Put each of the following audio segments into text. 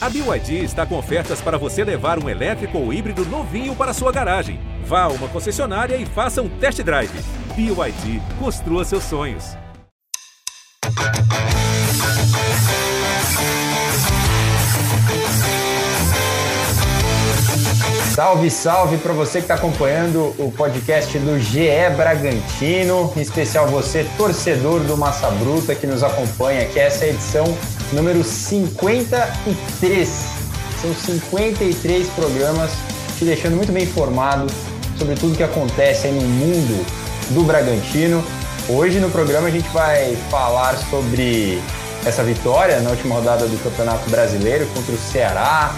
A BYD está com ofertas para você levar um elétrico ou híbrido novinho para sua garagem. Vá a uma concessionária e faça um test drive. BYD, construa seus sonhos. Salve, salve para você que está acompanhando o podcast do GE Bragantino, em especial você, torcedor do Massa Bruta, que nos acompanha, que essa é a edição número 53. São 53 programas te deixando muito bem informado sobre tudo que acontece no mundo do Bragantino. Hoje no programa a gente vai falar sobre essa vitória na última rodada do Campeonato Brasileiro contra o Ceará.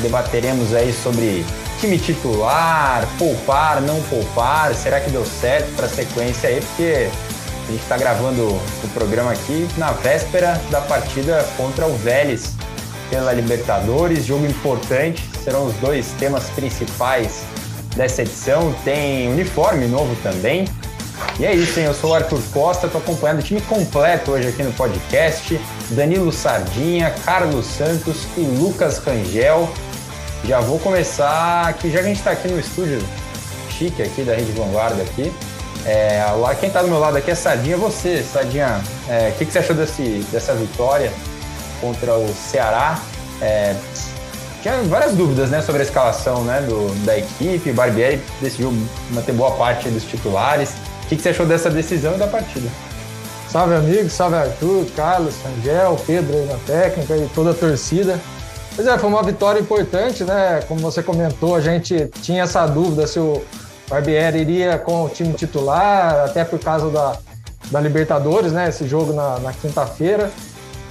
Debateremos aí sobre time titular, poupar, não poupar, será que deu certo para a sequência aí? Porque a gente está gravando o programa aqui na véspera da partida contra o Vélez pela Libertadores, jogo importante, serão os dois temas principais dessa edição. Tem uniforme novo também. E é isso, hein? Eu sou o Arthur Costa, estou acompanhando o time completo hoje aqui no podcast. Danilo Sardinha, Carlos Santos e Lucas Rangel. Já vou começar aqui, já que a gente está aqui no estúdio chique aqui da Rede Vanguarda aqui. É, quem está do meu lado aqui é Sardinha, você, Sardinha. É, o que, que, você achou desse, dessa vitória contra o Ceará? É, tinha várias dúvidas né, sobre a escalação né, do, da equipe. Barbieri decidiu manter boa parte dos titulares. O que, que você achou dessa decisão e da partida? Salve, amigo. Salve, Arthur, Carlos, Angel, Pedro aí na técnica e toda a torcida. Pois é, foi uma vitória importante, né? Como você comentou, a gente tinha essa dúvida se o Barbieri iria com o time titular, até por causa da, da Libertadores, né? Esse jogo na, na quinta-feira.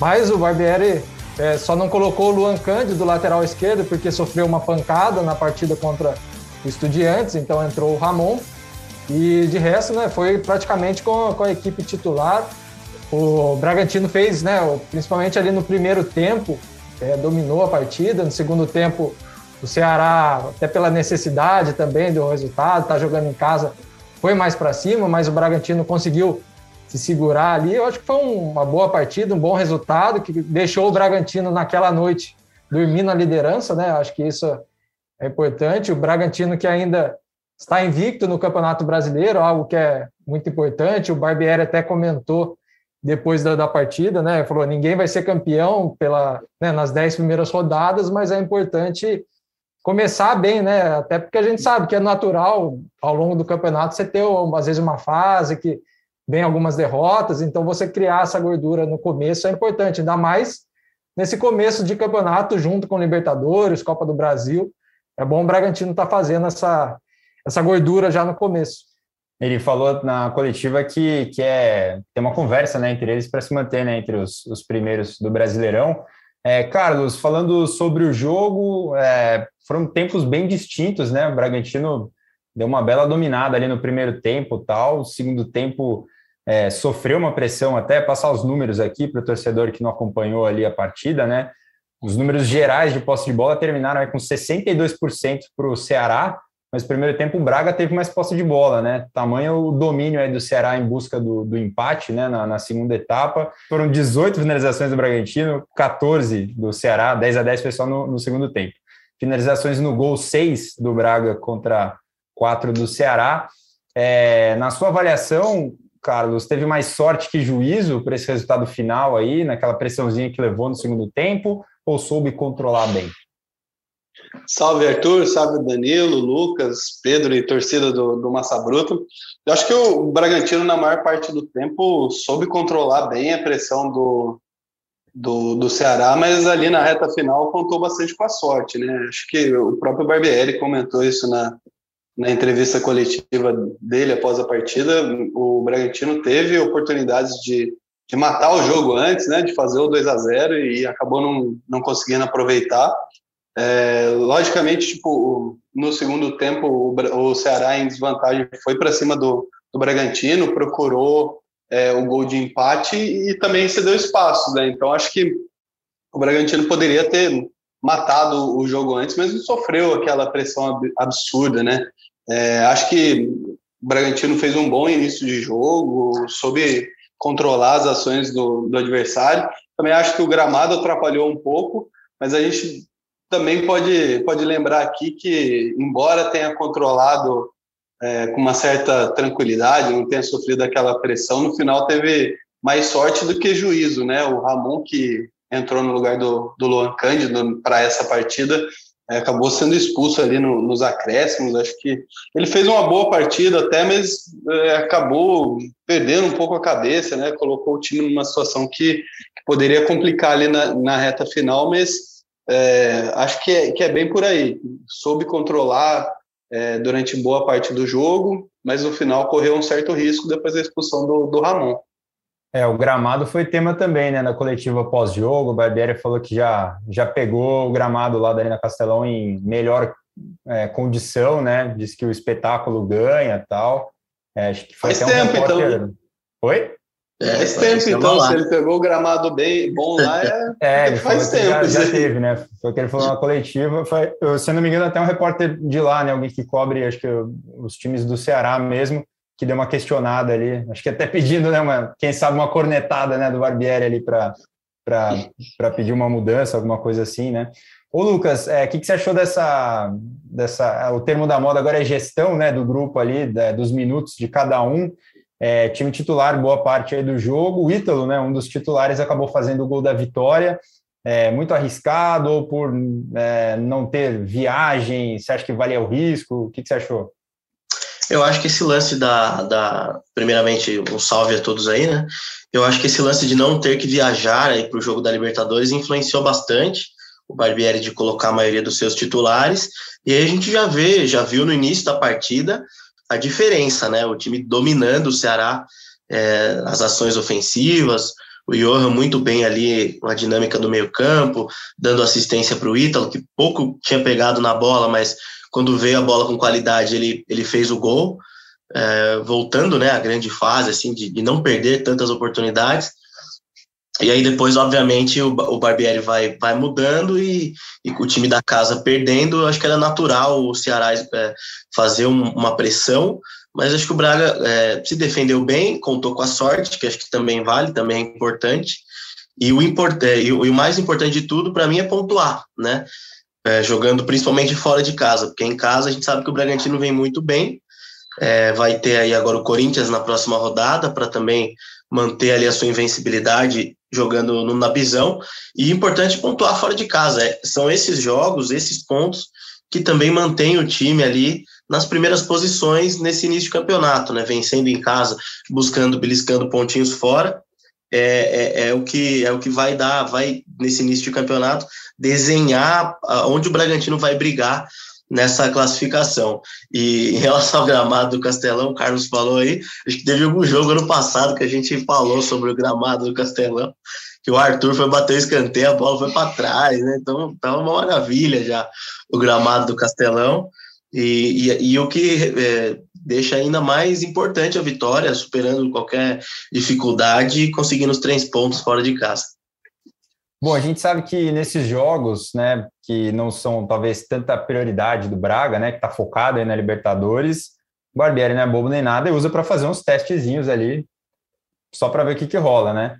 Mas o Barbieri é, só não colocou o Luan Cândido do lateral esquerdo porque sofreu uma pancada na partida contra o Estudiantes, então entrou o Ramon. E de resto, né, foi praticamente com, com a equipe titular. O Bragantino fez, né, principalmente ali no primeiro tempo, é, dominou a partida. No segundo tempo, o Ceará, até pela necessidade também do resultado, tá jogando em casa, foi mais para cima, mas o Bragantino conseguiu se segurar ali. Eu acho que foi uma boa partida, um bom resultado, que deixou o Bragantino naquela noite dormir na liderança, né? Acho que isso é importante. O Bragantino que ainda está invicto no Campeonato Brasileiro, algo que é muito importante. O Barbieri até comentou depois da, da, partida, né? Falou: ninguém vai ser campeão pela, né, nas dez primeiras rodadas, mas é importante começar bem, né? Até porque a gente sabe que é natural ao longo do campeonato você ter, às vezes, uma fase que vem algumas derrotas, então você criar essa gordura no começo é importante, ainda mais nesse começo de campeonato, junto com Libertadores, Copa do Brasil. É bom o Bragantino estar tá fazendo essa, essa gordura já no começo. Ele falou na coletiva que, que é tem uma conversa né, entre eles para se manter né, entre os, os primeiros do Brasileirão. É, Carlos, falando sobre o jogo, é, foram tempos bem distintos, né? O Bragantino deu uma bela dominada ali no primeiro tempo, tal. O segundo tempo é, sofreu uma pressão, até passar os números aqui para o torcedor que não acompanhou ali a partida, né? Os números gerais de posse de bola terminaram com 62% para o Ceará mas no primeiro tempo o Braga teve mais posse de bola, né? Tamanho o domínio aí do Ceará em busca do, do empate, né? Na, na, segunda etapa. Foram 18 finalizações do Bragantino, 14 do Ceará, 10 a 10 foi só no, no segundo tempo. Finalizações no gol, 6 do Braga contra 4 do Ceará. É, na sua avaliação, Carlos, teve mais sorte que juízo por esse resultado final aí, naquela pressãozinha que levou no segundo tempo, ou soube controlar bem? Salve Arthur, salve Danilo, Lucas, Pedro e torcida do, do Massa Bruto. Eu acho que o Bragantino, na maior parte do tempo, soube controlar bem a pressão do, do, do Ceará, mas ali na reta final contou bastante com a sorte, né? Acho que o próprio Barbieri comentou isso na, na entrevista coletiva dele após a partida. O Bragantino teve oportunidades de, de matar o jogo antes, né? De fazer o 2 a 0 e acabou não, não conseguindo aproveitar. É, logicamente, tipo, no segundo tempo, o, Ceará em desvantagem foi para cima do, do Bragantino, procurou é, o gol de empate e também cedeu espaço, né? Então, acho que o Bragantino poderia ter matado o jogo antes, mas não sofreu aquela pressão absurda, né? É, acho que o Bragantino fez um bom início de jogo, soube controlar as ações do, do adversário. Também acho que o gramado atrapalhou um pouco, mas a gente também pode, pode lembrar aqui que, embora tenha controlado é, com uma certa tranquilidade, não tenha sofrido aquela pressão, no final teve mais sorte do que juízo, né? O Ramon, que entrou no lugar do, do Luan Cândido para essa partida, é, acabou sendo expulso ali no, nos acréscimos. Acho que ele fez uma boa partida até, mas é, acabou perdendo um pouco a cabeça, né? Colocou o time numa situação que, que poderia complicar ali na, na reta final, mas é, acho que é, que é bem por aí. Soube controlar é, durante boa parte do jogo, mas no final correu um certo risco depois da expulsão do, do Ramon. É, o gramado foi tema também, né, na coletiva pós-jogo, o Barbieri falou que já, já pegou o gramado lá da Arena Castelão em melhor é, condição, né, disse que o espetáculo ganha tal, é, acho que foi Faz tempo, um repórter... então. Oi? É, faz tempo, então, se ele pegou o gramado bem bom lá, é, é faz tempo. Já, já, teve, né? Foi o que ele falou na coletiva. Foi, se não me engano, até um repórter de lá, né? Alguém que cobre, acho que os times do Ceará mesmo, que deu uma questionada ali, acho que até pedindo, né, uma, quem sabe uma cornetada, né, do Barbieri ali para para pedir uma mudança, alguma coisa assim, né? Ô Lucas, o é, que, que você achou dessa, dessa, o termo da moda agora é gestão, né, do grupo ali, da, dos minutos de cada um, é, time titular boa parte do jogo, o Ítalo, né, um dos titulares acabou fazendo o gol da vitória, é, muito arriscado ou por é, não ter viagem, você acha que valia o risco, o que, que você achou? Eu acho que esse lance da, da. Primeiramente, um salve a todos aí, né? Eu acho que esse lance de não ter que viajar para o jogo da Libertadores influenciou bastante o Barbieri de colocar a maioria dos seus titulares. E aí a gente já vê, já viu no início da partida a diferença, né? O time dominando o Ceará, é, as ações ofensivas, o Johan muito bem ali na dinâmica do meio-campo, dando assistência para o Ítalo, que pouco tinha pegado na bola, mas quando veio a bola com qualidade, ele, ele fez o gol, é, voltando né, à grande fase, assim, de, de, não perder tantas oportunidades. E aí depois, obviamente, o, o Barbieri vai, vai mudando e, e o time da casa perdendo, acho que era natural o Ceará é, fazer um, uma pressão, mas acho que o Braga é, se defendeu bem, contou com a sorte, que acho que também vale, também é importante. E o, import, é, e e o mais importante de tudo, para mim, é pontuar, né? é, jogando principalmente fora de casa, porque em casa a gente sabe que o Bragantino vem muito bem. É, vai ter aí agora o Corinthians na próxima rodada para também manter ali a sua invencibilidade jogando no Nabizão. E importante pontuar fora de casa. É, são esses jogos, esses pontos que também mantêm o time ali nas primeiras posições nesse início de campeonato, né? Vencendo em casa, buscando, beliscando pontinhos fora. É, é, é, o que é o que vai dar, vai nesse início de campeonato desenhar onde o Bragantino vai brigar nessa classificação. E em relação ao gramado do Castelão, o Carlos falou aí, acho que teve algum jogo ano passado que a gente falou sobre o gramado do Castelão, que o Arthur foi bater o escanteio, a bola foi para trás, né? Então tá uma maravilha já o gramado do Castelão. E, e, e o que é, deixa ainda mais importante a vitória, superando qualquer dificuldade e conseguindo os três pontos fora de casa. Bom, a gente sabe que nesses jogos, né, que não são talvez tanta prioridade do Braga, né, que está focado aí na Libertadores, o Barbieri não é bobo nem nada e usa para fazer uns testezinhos ali, só para ver o que, que rola, né?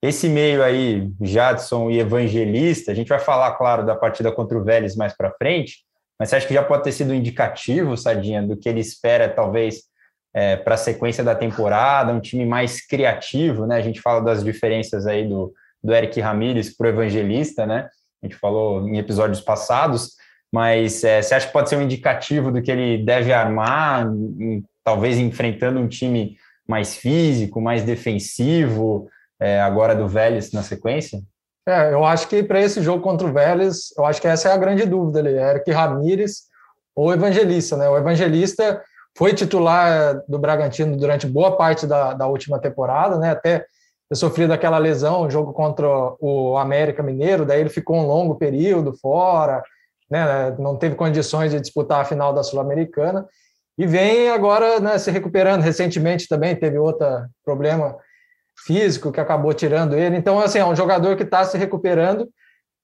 Esse meio aí, Jadson e Evangelista, a gente vai falar, claro, da partida contra o Vélez mais para frente, mas você acha que já pode ter sido indicativo, Sadinha, do que ele espera, talvez, é, para a sequência da temporada, um time mais criativo, né? A gente fala das diferenças aí do, do Eric Ramírez para o Evangelista, né? A gente falou em episódios passados, mas é, você acha que pode ser um indicativo do que ele deve armar, em, talvez enfrentando um time mais físico, mais defensivo, é, agora do Vélez na sequência? É, eu acho que para esse jogo contra o Vélez, eu acho que essa é a grande dúvida ali, Eric Ramírez ou Evangelista, né? O Evangelista foi titular do Bragantino durante boa parte da, da última temporada, né? Até sofrido aquela lesão, jogo contra o América Mineiro, daí ele ficou um longo período fora, né, não teve condições de disputar a final da Sul-Americana, e vem agora né, se recuperando. Recentemente também teve outro problema físico que acabou tirando ele. Então, assim, é um jogador que está se recuperando,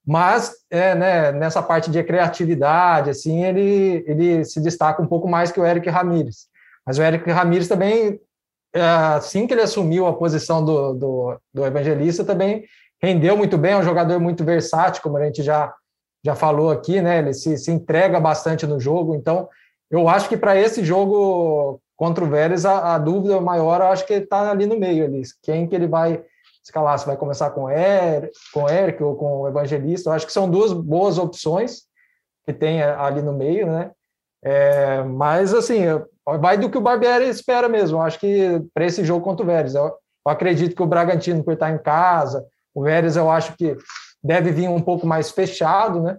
mas é, né, nessa parte de criatividade, assim, ele, ele se destaca um pouco mais que o Eric Ramírez. Mas o Eric Ramírez também assim que ele assumiu a posição do, do, do, evangelista, também rendeu muito bem, é um jogador muito versátil, como a gente já já falou aqui, né? Ele se, se entrega bastante no jogo. Então, eu acho que para esse jogo contra o Vélez, a, a, dúvida maior, eu acho que ele está ali no meio ali. Quem que ele vai escalar? Se vai começar com Eric, com Eric ou com o Evangelista? Eu acho que são duas boas opções que tem ali no meio, né? É, mas, assim, vai do que o Barbieri espera mesmo. Acho que para esse jogo contra o Vélez, eu, eu acredito que o Bragantino, por estar em casa, o Vélez eu acho que deve vir um pouco mais fechado, né?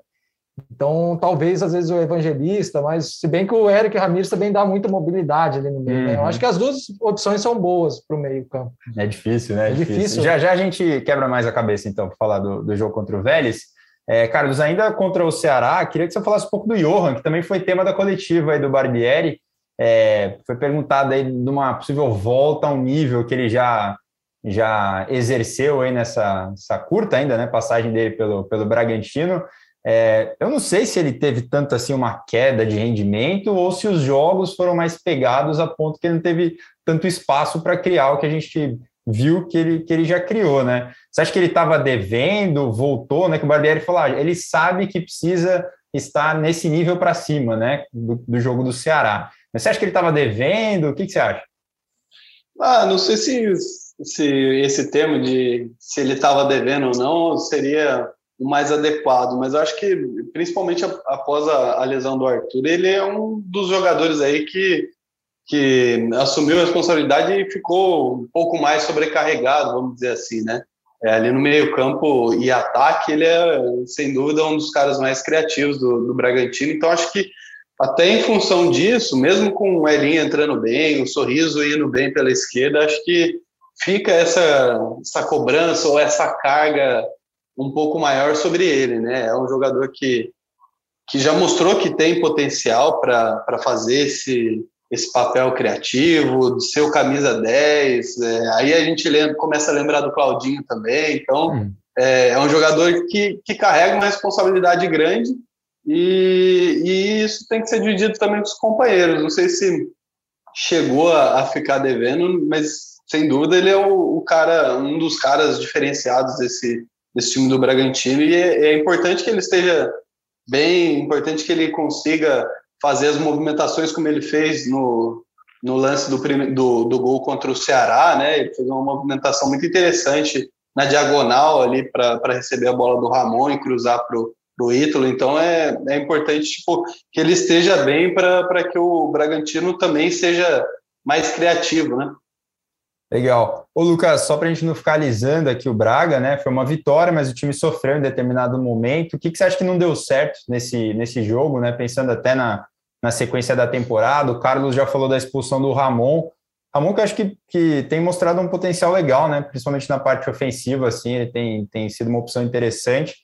Então, talvez, às vezes, o evangelista, mas se bem que o Eric Ramirez também dá muita mobilidade ali no meio. Uhum. Né? Eu uhum. acho que as duas opções são boas para o meio-campo. É difícil, né? É, é difícil. difícil. Já já a gente quebra mais a cabeça, então, para falar do, do jogo contra o Vélez. É, Carlos, ainda contra o Ceará, queria que você falasse um pouco do Johan, que também foi tema da coletiva aí do Barbieri. É, foi perguntado aí de uma possível volta ao nível que ele já já exerceu aí nessa, curta ainda, né, passagem dele pelo, pelo Bragantino. É, eu não sei se ele teve tanto assim uma queda de rendimento ou se os jogos foram mais pegados a ponto que ele não teve tanto espaço para criar o que a gente viu que ele, que ele já criou, né? Você acha que ele estava devendo, voltou, né? Que o Barbieri falou, ah, ele sabe que precisa estar nesse nível para cima, né? Do, do, jogo do Ceará. Mas você acha que ele estava devendo? O que, que você acha? Ah, não sei se, se esse termo de se ele estava devendo ou não seria o mais adequado, mas eu acho que, principalmente após a, a, lesão do Arthur, ele é um dos jogadores aí que, que assumiu a responsabilidade e ficou um pouco mais sobrecarregado, vamos dizer assim, né? É, ali no meio campo e ataque, ele é, sem dúvida, um dos caras mais criativos do, do Bragantino, então acho que até em função disso, mesmo com o Elinho entrando bem, o Sorriso indo bem pela esquerda, acho que fica essa, essa cobrança ou essa carga um pouco maior sobre ele, né? É um jogador que, que já mostrou que tem potencial para fazer esse, esse papel criativo, de ser o camisa 10. É, aí a gente lembra, começa a lembrar do Claudinho também. Então, hum. é, é, um jogador que, que carrega uma responsabilidade grande e, e, isso tem que ser dividido também com os companheiros. Não sei se chegou a, a ficar devendo, mas sem dúvida ele é o, o cara, um dos caras diferenciados desse, desse time do Bragantino e é, é, importante que ele esteja bem, importante que ele consiga fazer as movimentações como ele fez no, no lance do, do, do gol contra o Ceará, né? Ele fez uma movimentação muito interessante na diagonal ali para receber a bola do Ramon e cruzar para o Ítalo. Então é, é importante tipo, que ele esteja bem para que o Bragantino também seja mais criativo, né? Legal. Ô, Lucas, só para a gente não ficar alisando aqui o Braga, né? Foi uma vitória, mas o time sofreu em determinado momento. O que, que você acha que não deu certo nesse, nesse jogo, né? Pensando até na, na sequência da temporada. O Carlos já falou da expulsão do Ramon. Ramon que eu acho que, que tem mostrado um potencial legal, né? Principalmente na parte ofensiva, assim, ele tem, tem sido uma opção interessante,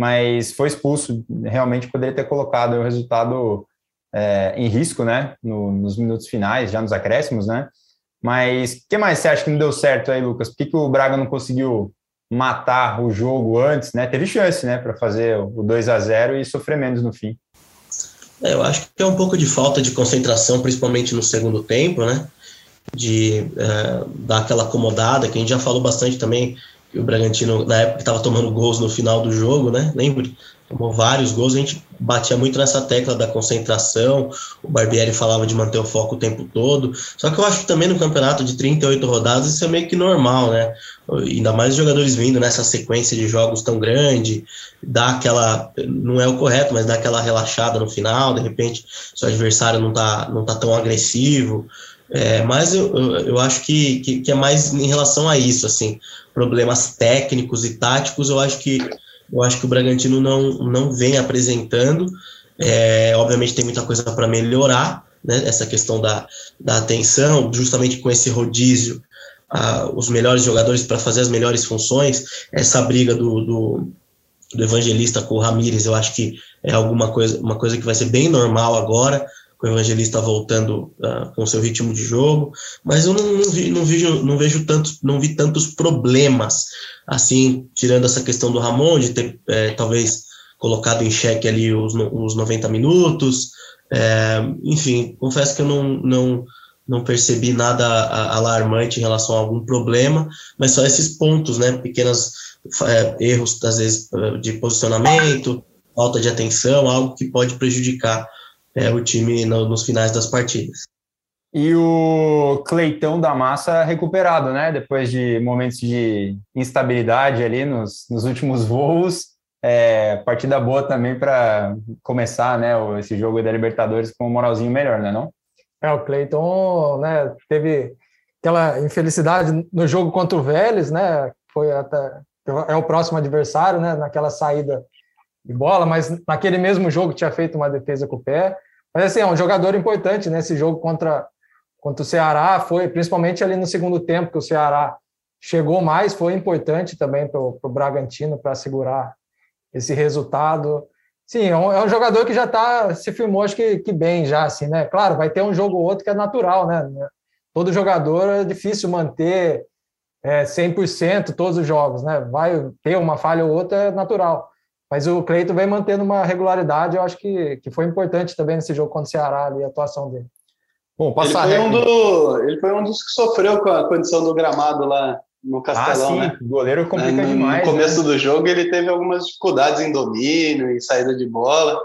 mas foi expulso. Realmente poderia ter colocado o resultado é, em risco, né? No, nos minutos finais, já nos acréscimos, né? Mas o que mais você acha que não deu certo aí, Lucas? Por que, que o Braga não conseguiu matar o jogo antes, né? Teve chance, né, para fazer o 2 a 0 e sofrer menos no fim. É, eu acho que é um pouco de falta de concentração, principalmente no segundo tempo, né? De é, dar aquela acomodada, que a gente já falou bastante também, o Bragantino, na época, estava tomando gols no final do jogo, né? Lembra? tomou vários gols, a gente batia muito nessa tecla da concentração, o Barbieri falava de manter o foco o tempo todo, só que eu acho que também no campeonato de 38 rodadas isso é meio que normal, né, ainda mais os jogadores vindo nessa sequência de jogos tão grande, dá aquela, não é o correto, mas dá aquela relaxada no final, de repente seu adversário não tá, não tá tão agressivo, é, mas eu, eu, eu acho que, que, que é mais em relação a isso, assim, problemas técnicos e táticos, eu acho que eu acho que o Bragantino não, não vem apresentando. É, obviamente tem muita coisa para melhorar, né? Essa questão da, da atenção, justamente com esse rodízio, os melhores jogadores para fazer as melhores funções. Essa briga do, do, do Evangelista com o Ramires, eu acho que é alguma coisa, uma coisa que vai ser bem normal agora com o Evangelista voltando uh, com seu ritmo de jogo, mas eu não, não, vi, não, vejo, não vejo tantos, não vi tantos problemas, assim, tirando essa questão do Ramon, de ter é, talvez colocado em xeque ali os, os 90 minutos, é, enfim, confesso que eu não, não, não percebi nada alarmante em relação a algum problema, mas só esses pontos, né, pequenos é, erros, às vezes, de posicionamento, falta de atenção, algo que pode prejudicar é, o time no, nos finais das partidas. E o Cleitão da Massa recuperado, né? Depois de momentos de instabilidade ali nos, nos últimos voos. É, partida boa também para começar né, esse jogo da Libertadores com um moralzinho melhor, né? Não? É, o Cleiton né, teve aquela infelicidade no jogo contra o Vélez, né? Foi até é o próximo adversário, né? Naquela saída bola, mas naquele mesmo jogo tinha feito uma defesa com o pé. Mas assim, é um jogador importante nesse jogo contra, contra o Ceará, foi principalmente ali no segundo tempo que o Ceará chegou mais, foi importante também para o Bragantino para segurar esse resultado. Sim, é um, é um jogador que já tá, se firmou, acho que, que bem já, assim, né? Claro, vai ter um jogo ou outro que é natural, né? Todo jogador é difícil manter é, 100% todos os jogos, né? Vai ter uma falha ou outra, é natural. Mas o Cleiton vem mantendo uma regularidade, eu acho que, que foi importante também nesse jogo contra o Ceará ali, a atuação dele. Bom, passar ele, foi um do, ele foi um dos que sofreu com a condição do gramado lá no Castelão, ah, sim. né? O goleiro complica no, demais. No começo né? do jogo ele teve algumas dificuldades em domínio, em saída de bola.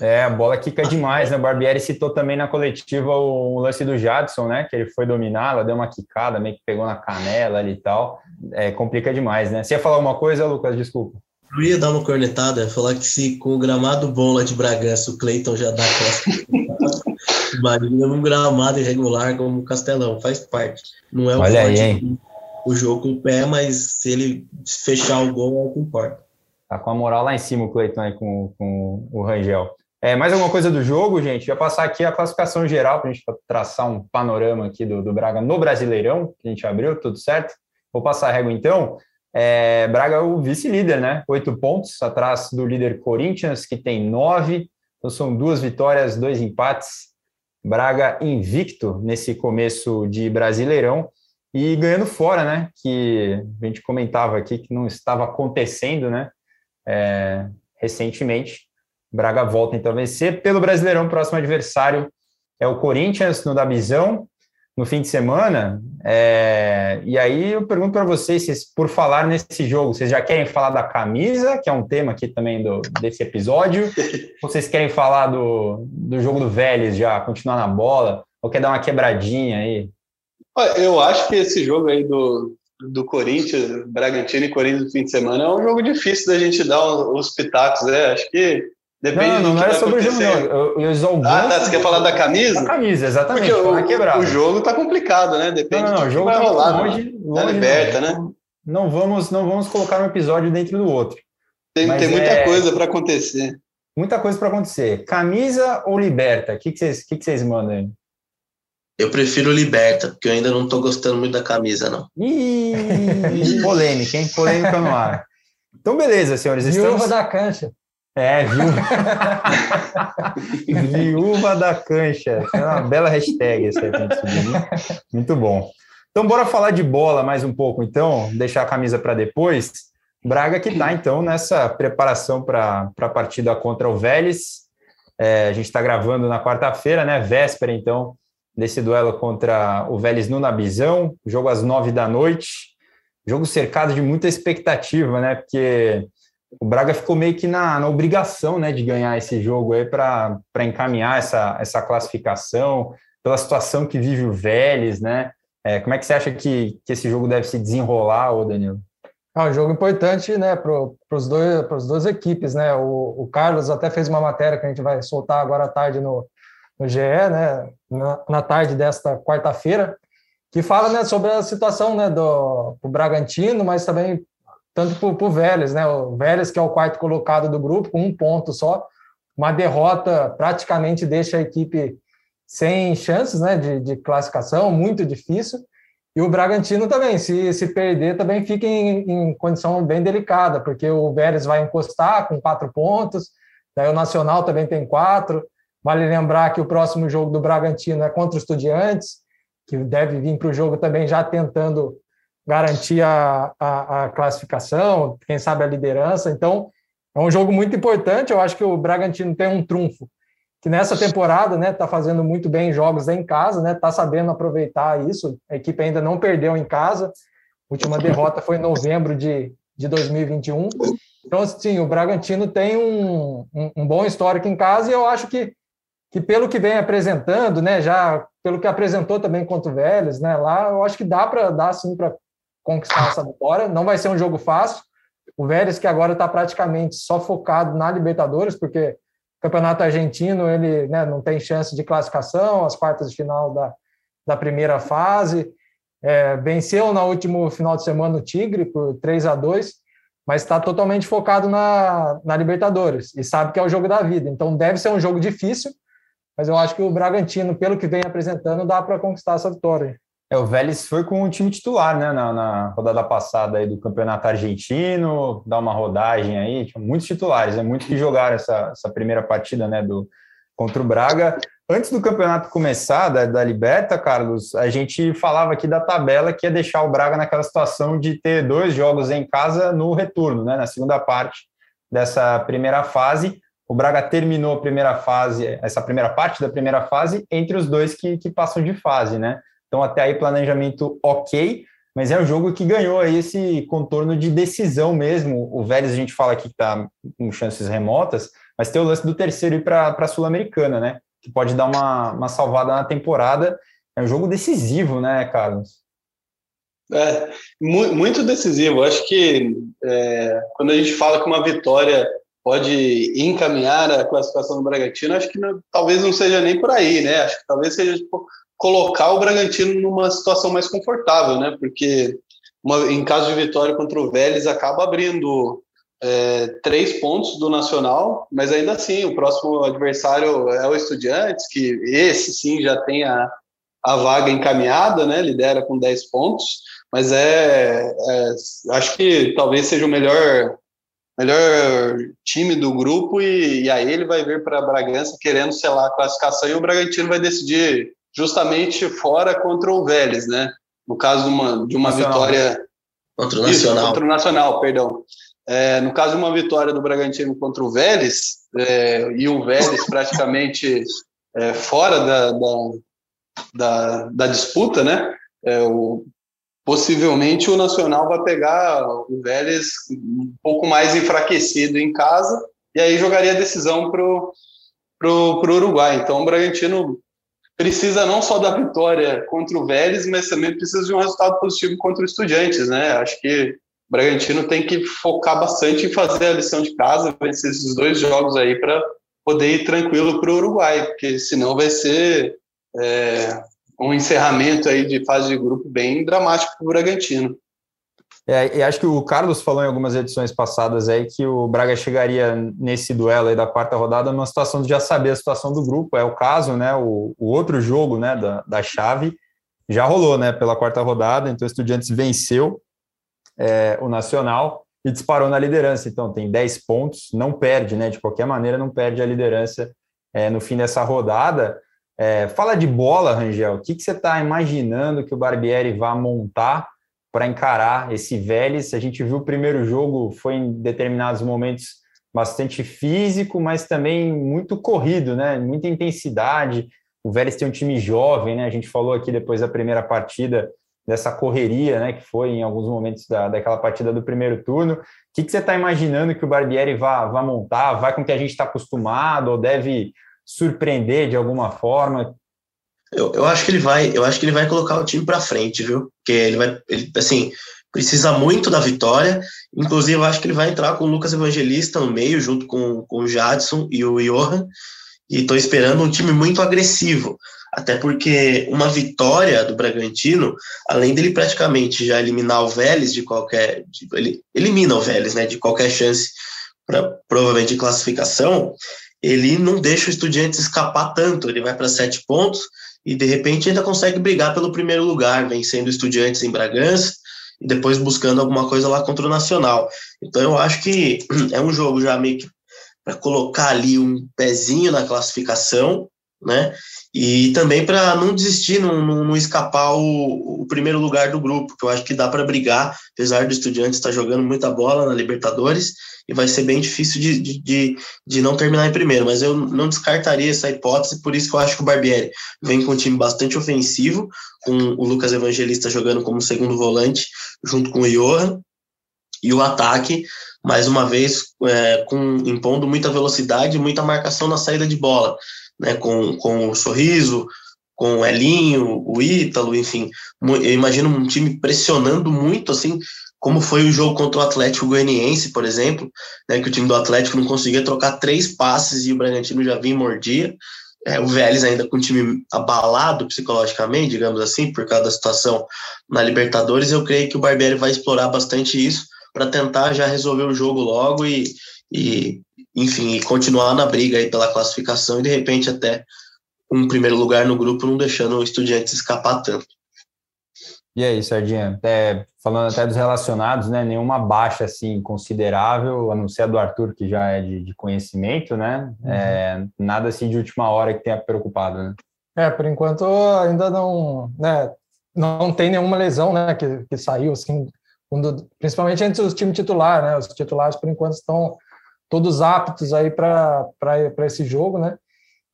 É, a bola quica demais, né? O Barbieri citou também na coletiva o, lance do Jadson, né? Que ele foi dominar, ela deu uma quicada, meio que pegou na canela ali e tal. É, complica demais, né? Você ia falar uma coisa, Lucas? Desculpa. Eu ia dar uma cornetada, falar que se com o gramado bom lá de Bragança o Cleiton já dá costa, imagina um gramado irregular como o Castelão, faz parte. Não é o, Olha aí, hein? o jogo com o pé, mas se ele fechar o gol é o que importa. Tá com a moral lá em cima o Cleiton aí com, com o Rangel. É, mais alguma coisa do jogo, gente? Já passar aqui a classificação geral para a gente traçar um panorama aqui do, do Braga no Brasileirão, que a gente abriu, tudo certo? Vou passar a régua então. É, Braga é o vice-líder, né? Oito pontos atrás do líder Corinthians, que tem nove. Então são duas vitórias, dois empates. Braga invicto nesse começo de Brasileirão e ganhando fora, né? Que a gente comentava aqui que não estava acontecendo, né? É, recentemente. Braga volta então a vencer pelo Brasileirão. Próximo adversário é o Corinthians no Dabizão no fim de semana. É, e aí eu pergunto para vocês, vocês, por falar nesse jogo, vocês já querem falar da camisa, que é um tema aqui também do, desse episódio? vocês querem falar do, do jogo do Vélez já, continuar na bola? Ou quer dar uma quebradinha aí? Eu acho que esse jogo aí do, do Corinthians, Bragantino e Corinthians no fim de semana é um jogo difícil da gente dar os pitacos, né? Acho que Depende não, não, não era sobre acontecer. o jogo, não. Eu, eu ah, tá. Você quer falar da camisa? Da camisa, exatamente. Porque o, o, jogo tá complicado, né? Depende não, não, do que jogo vai tá rolar. Longe, né? longe, liberta, né? Não vamos, não vamos colocar um episódio dentro do outro. Tem, tem muita é... coisa para acontecer. Muita coisa para acontecer. Camisa ou liberta? O que, vocês, que, que vocês mandam aí? Eu prefiro liberta, porque eu ainda não estou gostando muito da camisa, não. Ih, polêmica, hein? Polêmica no ar. Então, beleza, senhores. Viúva estamos... da cancha. É, viúva. viúva da cancha. É uma bela hashtag essa aí Muito bom. Então, bora falar de bola mais um pouco, então, deixar a camisa para depois. Braga que está, então, nessa preparação para a partida contra o Vélez. É, a gente está gravando na quarta-feira, né? Véspera, então, desse duelo contra o Vélez no Nabizão. Jogo às nove da noite. Jogo cercado de muita expectativa, né? Porque o Braga ficou meio que na, na obrigação né, de ganhar esse jogo aí para encaminhar essa, essa classificação, pela situação que vive o Vélez, né? É, como é que você acha que, que esse jogo deve se desenrolar, ô Danilo? É um jogo importante né, para os dois, as duas equipes. Né? O, o, Carlos até fez uma matéria que a gente vai soltar agora à tarde no, no GE, né, na, na tarde desta quarta-feira, que fala né, sobre a situação né, do Bragantino, mas também tanto para o Vélez, né? O Vélez, que é o quarto colocado do grupo, com um ponto só. Uma derrota praticamente deixa a equipe sem chances né, de, de classificação, muito difícil. E o Bragantino também, se, se perder, também fica em, em, condição bem delicada, porque o Vélez vai encostar com quatro pontos, daí o Nacional também tem quatro. Vale lembrar que o próximo jogo do Bragantino é contra os Estudiantes, que deve vir para o jogo também já tentando garantir a, a, a, classificação, quem sabe a liderança. Então, é um jogo muito importante. Eu acho que o Bragantino tem um trunfo que nessa temporada, né, está fazendo muito bem jogos em casa, né, está sabendo aproveitar isso. A equipe ainda não perdeu em casa. A última derrota foi em novembro de, de 2021. Então, sim, o Bragantino tem um, um, um, bom histórico em casa e eu acho que, que pelo que vem apresentando, né, já pelo que apresentou também contra o Vélez, né, lá, eu acho que dá para dar sim para conquistar essa vitória. Não vai ser um jogo fácil. O Vélez que agora está praticamente só focado na Libertadores, porque o Campeonato Argentino ele né, não tem chance de classificação, as quartas de final da, da primeira fase. É, venceu no último final de semana o Tigre por 3 a 2 mas está totalmente focado na, na Libertadores e sabe que é o jogo da vida. Então deve ser um jogo difícil, mas eu acho que o Bragantino, pelo que vem apresentando, dá para conquistar essa vitória. É, o Vélez foi com o time titular, né, na, na, rodada passada aí do Campeonato Argentino, dá uma rodagem aí, tinha muitos titulares, é muito que jogaram essa, essa primeira partida, né, do, contra o Braga. Antes do campeonato começar, da, da Liberta, Carlos, a gente falava aqui da tabela que ia deixar o Braga naquela situação de ter dois jogos em casa no retorno, né, na segunda parte dessa primeira fase. O Braga terminou a primeira fase, essa primeira parte da primeira fase, entre os dois que, que passam de fase, né? Então, até aí, planejamento ok, mas é um jogo que ganhou aí esse contorno de decisão mesmo. O Vélez, a gente fala aqui que está com chances remotas, mas tem o lance do terceiro ir para a Sul-Americana, né? Que pode dar uma, uma salvada na temporada. É um jogo decisivo, né, Carlos? É, muito decisivo. Acho que é, quando a gente fala que uma vitória pode encaminhar a classificação do Bragantino, acho que não, talvez não seja nem por aí, né? Acho que talvez seja tipo, colocar o Bragantino numa situação mais confortável, né? Porque uma, em caso de vitória contra o Vélez, acaba abrindo é, três pontos do Nacional, mas ainda assim, o próximo adversário é o Estudiantes, que esse sim já tem a, a vaga encaminhada, né? Lidera com 10 pontos, mas é, é acho que talvez seja o melhor melhor time do grupo e, e aí ele vai vir para Bragança querendo selar a classificação e o Bragantino vai decidir justamente fora contra o Vélez, né? No caso de uma, de uma vitória contra o Nacional, Isso, contra o Nacional, perdão. É, no caso de uma vitória do Bragantino contra o Vélez, é, e o Vélez praticamente é, fora da, da, da, da, disputa, né? É, o, possivelmente o Nacional vai pegar o Vélez um pouco mais enfraquecido em casa e aí jogaria a decisão para o Uruguai. Então o Bragantino precisa não só da vitória contra o Vélez, mas também precisa de um resultado positivo contra o Estudiantes, né? Acho que o Bragantino tem que focar bastante em fazer a lição de casa, vencer esses dois jogos aí para poder ir tranquilo para o Uruguai, porque senão vai ser é, um encerramento aí de fase de grupo bem dramático para o Bragantino. É, e acho que o Carlos falou em algumas edições passadas aí que o Braga chegaria nesse duelo aí da quarta rodada numa situação de já saber a situação do grupo. É o caso, né? O, o outro jogo, né, da, da chave já rolou, né, pela quarta rodada. Então, o Estudiantes venceu é, o Nacional e disparou na liderança. Então, tem 10 pontos, não perde, né? De qualquer maneira, não perde a liderança é, no fim dessa rodada. É, fala de bola, Rangel. O que, que você está imaginando que o Barbieri vá montar para encarar esse Vélez? A gente viu o primeiro jogo, foi em determinados momentos bastante físico, mas também muito corrido, né? Muita intensidade. O Vélez tem um time jovem, né? A gente falou aqui depois da primeira partida dessa correria, né, que foi em alguns momentos da, daquela partida do primeiro turno. O que, que você está imaginando que o Barbieri vá, vá montar? Vai com o que a gente está acostumado ou deve surpreender de alguma forma? Eu, eu acho que ele vai, eu acho que ele vai colocar o time para frente, viu? Porque ele vai, ele, assim, precisa muito da vitória. Inclusive, eu acho que ele vai entrar com o Lucas Evangelista no meio, junto com, com o Jadson e o Johan. E estou esperando um time muito agressivo. Até porque uma vitória do Bragantino, além dele praticamente já eliminar o Vélez de qualquer. De, ele elimina o Vélez, né? De qualquer chance para provavelmente classificação, ele não deixa o Estudiantes escapar tanto. Ele vai para sete pontos e de repente ainda consegue brigar pelo primeiro lugar, vencendo Estudiantes em Bragança e depois buscando alguma coisa lá contra o Nacional. Então eu acho que é um jogo já meio que para colocar ali um pezinho na classificação, né? E também para não desistir, não, não, não escapar o, o, primeiro lugar do grupo, que eu acho que dá para brigar, apesar do Estudiantes estar tá jogando muita bola na Libertadores, e vai ser bem difícil de, de, de, de, não terminar em primeiro, mas eu não descartaria essa hipótese, por isso que eu acho que o Barbieri vem com um time bastante ofensivo, com o Lucas Evangelista jogando como segundo volante, junto com o Johan, E o ataque, mais uma vez, é, com, impondo muita velocidade e muita marcação na saída de bola, né, com, com o Sorriso, com o Elinho, o Ítalo, enfim. Eu imagino um time pressionando muito, assim, como foi o jogo contra o Atlético Goianiense, por exemplo, né, que o time do Atlético não conseguia trocar três passes e o Bragantino já vinha e mordia. É, o Vélez ainda com o time abalado psicologicamente, digamos assim, por causa da situação na Libertadores, eu creio que o Barbieri vai explorar bastante isso para tentar já resolver o jogo logo e, e enfim, e continuar na briga aí pela classificação e de repente até um primeiro lugar no grupo, não deixando o Estudiantes escapar tanto. E aí, Sardinha, é, falando até dos relacionados, né, nenhuma baixa assim considerável, a não ser a do Arthur, que já é de, de conhecimento, né? Uhum. É, nada assim de última hora que tenha preocupado, né? É, por enquanto ainda não, né, não tem nenhuma lesão, né, que, que saiu assim, principalmente entre os times titulares, né? Os titulares por enquanto estão todos aptos aí para esse jogo, né?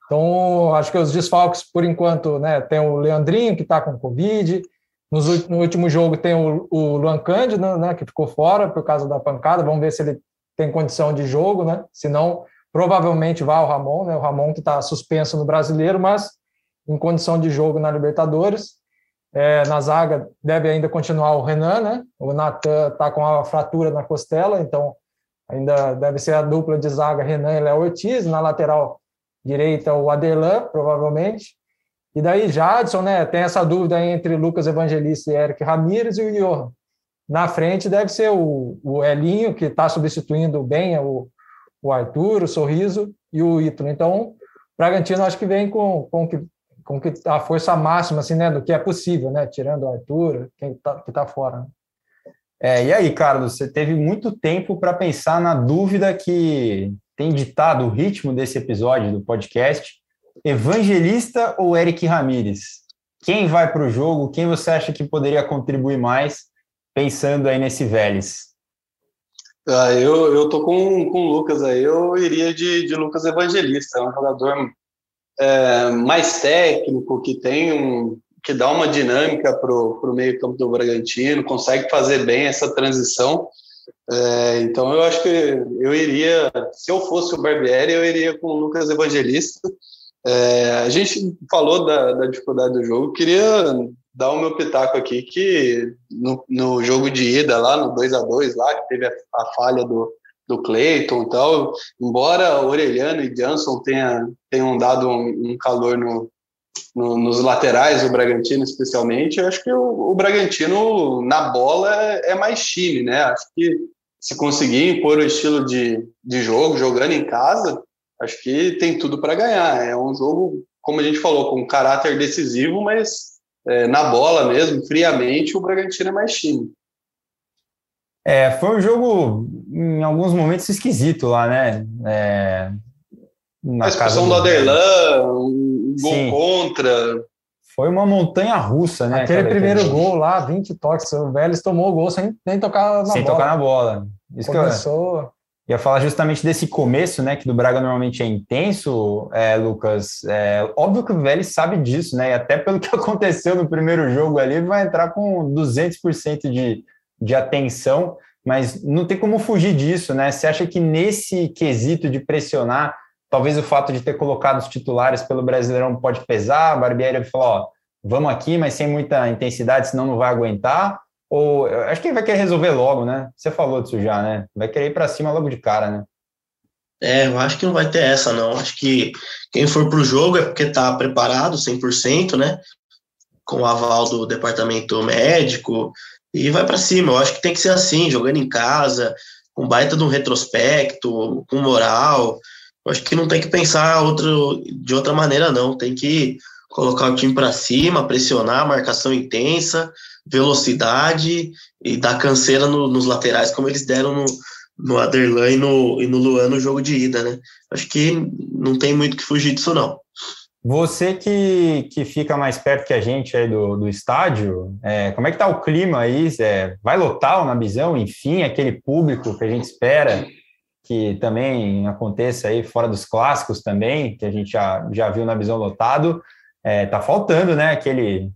Então, acho que os desfalques, por enquanto, né, tem o Leandrinho, que está com Covid, nos, no último jogo tem o, o Luan Cândido, né, que ficou fora por causa da pancada. Vamos ver se ele tem condição de jogo, né? Se não, provavelmente vai o Ramon, né? O Ramon que está suspenso no Brasileiro, mas em condição de jogo na Libertadores. É, na zaga deve ainda continuar o Renan, né? O Natan está com a fratura na costela, então ainda deve ser a dupla de zaga Renan e Léo Ortiz. Na lateral direita, o Aderlan, provavelmente. E daí Jadson, né, tem essa dúvida entre Lucas Evangelista e Eric Ramírez e o Johan. Na frente deve ser o, o Elinho, que está substituindo bem o, o Arthur, o Sorriso e o Ítalo. Então, Bragantino acho que vem com, com, que, com que a força máxima assim, né, do que é possível, né, tirando o Arthur, quem está que tá fora. É, e aí, Carlos, você teve muito tempo para pensar na dúvida que tem ditado o ritmo desse episódio do podcast Evangelista ou Eric Ramírez? Quem vai para o jogo? Quem você acha que poderia contribuir mais pensando aí nesse Vélez? Ah, eu, eu tô com, com o Lucas aí, eu iria de, de Lucas Evangelista, é um jogador é, mais técnico, que tem um, que dá uma dinâmica para o meio campo do Bragantino, consegue fazer bem essa transição. É, então eu acho que eu iria, se eu fosse o Barbieri, eu iria com o Lucas Evangelista. É, a gente falou da, da, dificuldade do jogo, queria dar o meu pitaco aqui que no, no jogo de ida lá, no 2 a 2 lá, que teve a, a falha do, do Cleiton e tal, embora Orelhano e Jansson tenha, tenham dado um, um calor no, no, nos laterais, o Bragantino especialmente, eu acho que o, o Bragantino na bola é, é, mais time, né? Acho que se conseguir impor o estilo de, de jogo, jogando em casa, acho que tem tudo para ganhar. É um jogo, como a gente falou, com caráter decisivo, mas é, na bola mesmo, friamente, o Bragantino é mais time. É, foi um jogo, em alguns momentos, esquisito lá, né? É, a expulsão do Aderlan, um gol Sim. contra. Foi uma montanha russa, né? Aquele primeiro gol lá, 20 toques, o Vélez tomou o gol sem nem tocar na sem bola. Sem tocar na bola. Isso Começou... que eu ia falar justamente desse começo, né, que do Braga normalmente é intenso, é, Lucas. É, óbvio que o Vélez sabe disso, né, e até pelo que aconteceu no primeiro jogo ali, vai entrar com 200% de, de atenção, mas não tem como fugir disso, né? Você acha que nesse quesito de pressionar, talvez o fato de ter colocado os titulares pelo Brasileirão pode pesar? A Barbieri falou, ó, vamos aqui, mas sem muita intensidade, senão não vai aguentar? Ou acho que ele vai querer resolver logo, né? Você falou disso já, né? Vai querer ir para cima logo de cara, né? É, eu acho que não vai ter essa, não. Acho que quem for para o jogo é porque está preparado 100%, né? Com o aval do departamento médico e vai para cima. Eu acho que tem que ser assim, jogando em casa, com baita de um retrospecto, com moral. Eu acho que não tem que pensar outro, de outra maneira, não. Tem que colocar o time para cima, pressionar, marcação intensa velocidade e dar canseira no, nos laterais, como eles deram no, no Aderlan e no, e no Luan no jogo de ida, né? Acho que não tem muito que fugir disso, não. Você que, que fica mais perto que a gente aí do, do estádio, é, como é que tá o clima aí? É, vai lotar o Nabizão? Enfim, aquele público que a gente espera que também aconteça aí fora dos clássicos também, que a gente já, já viu na visão lotado. É, tá faltando, né? Aquele,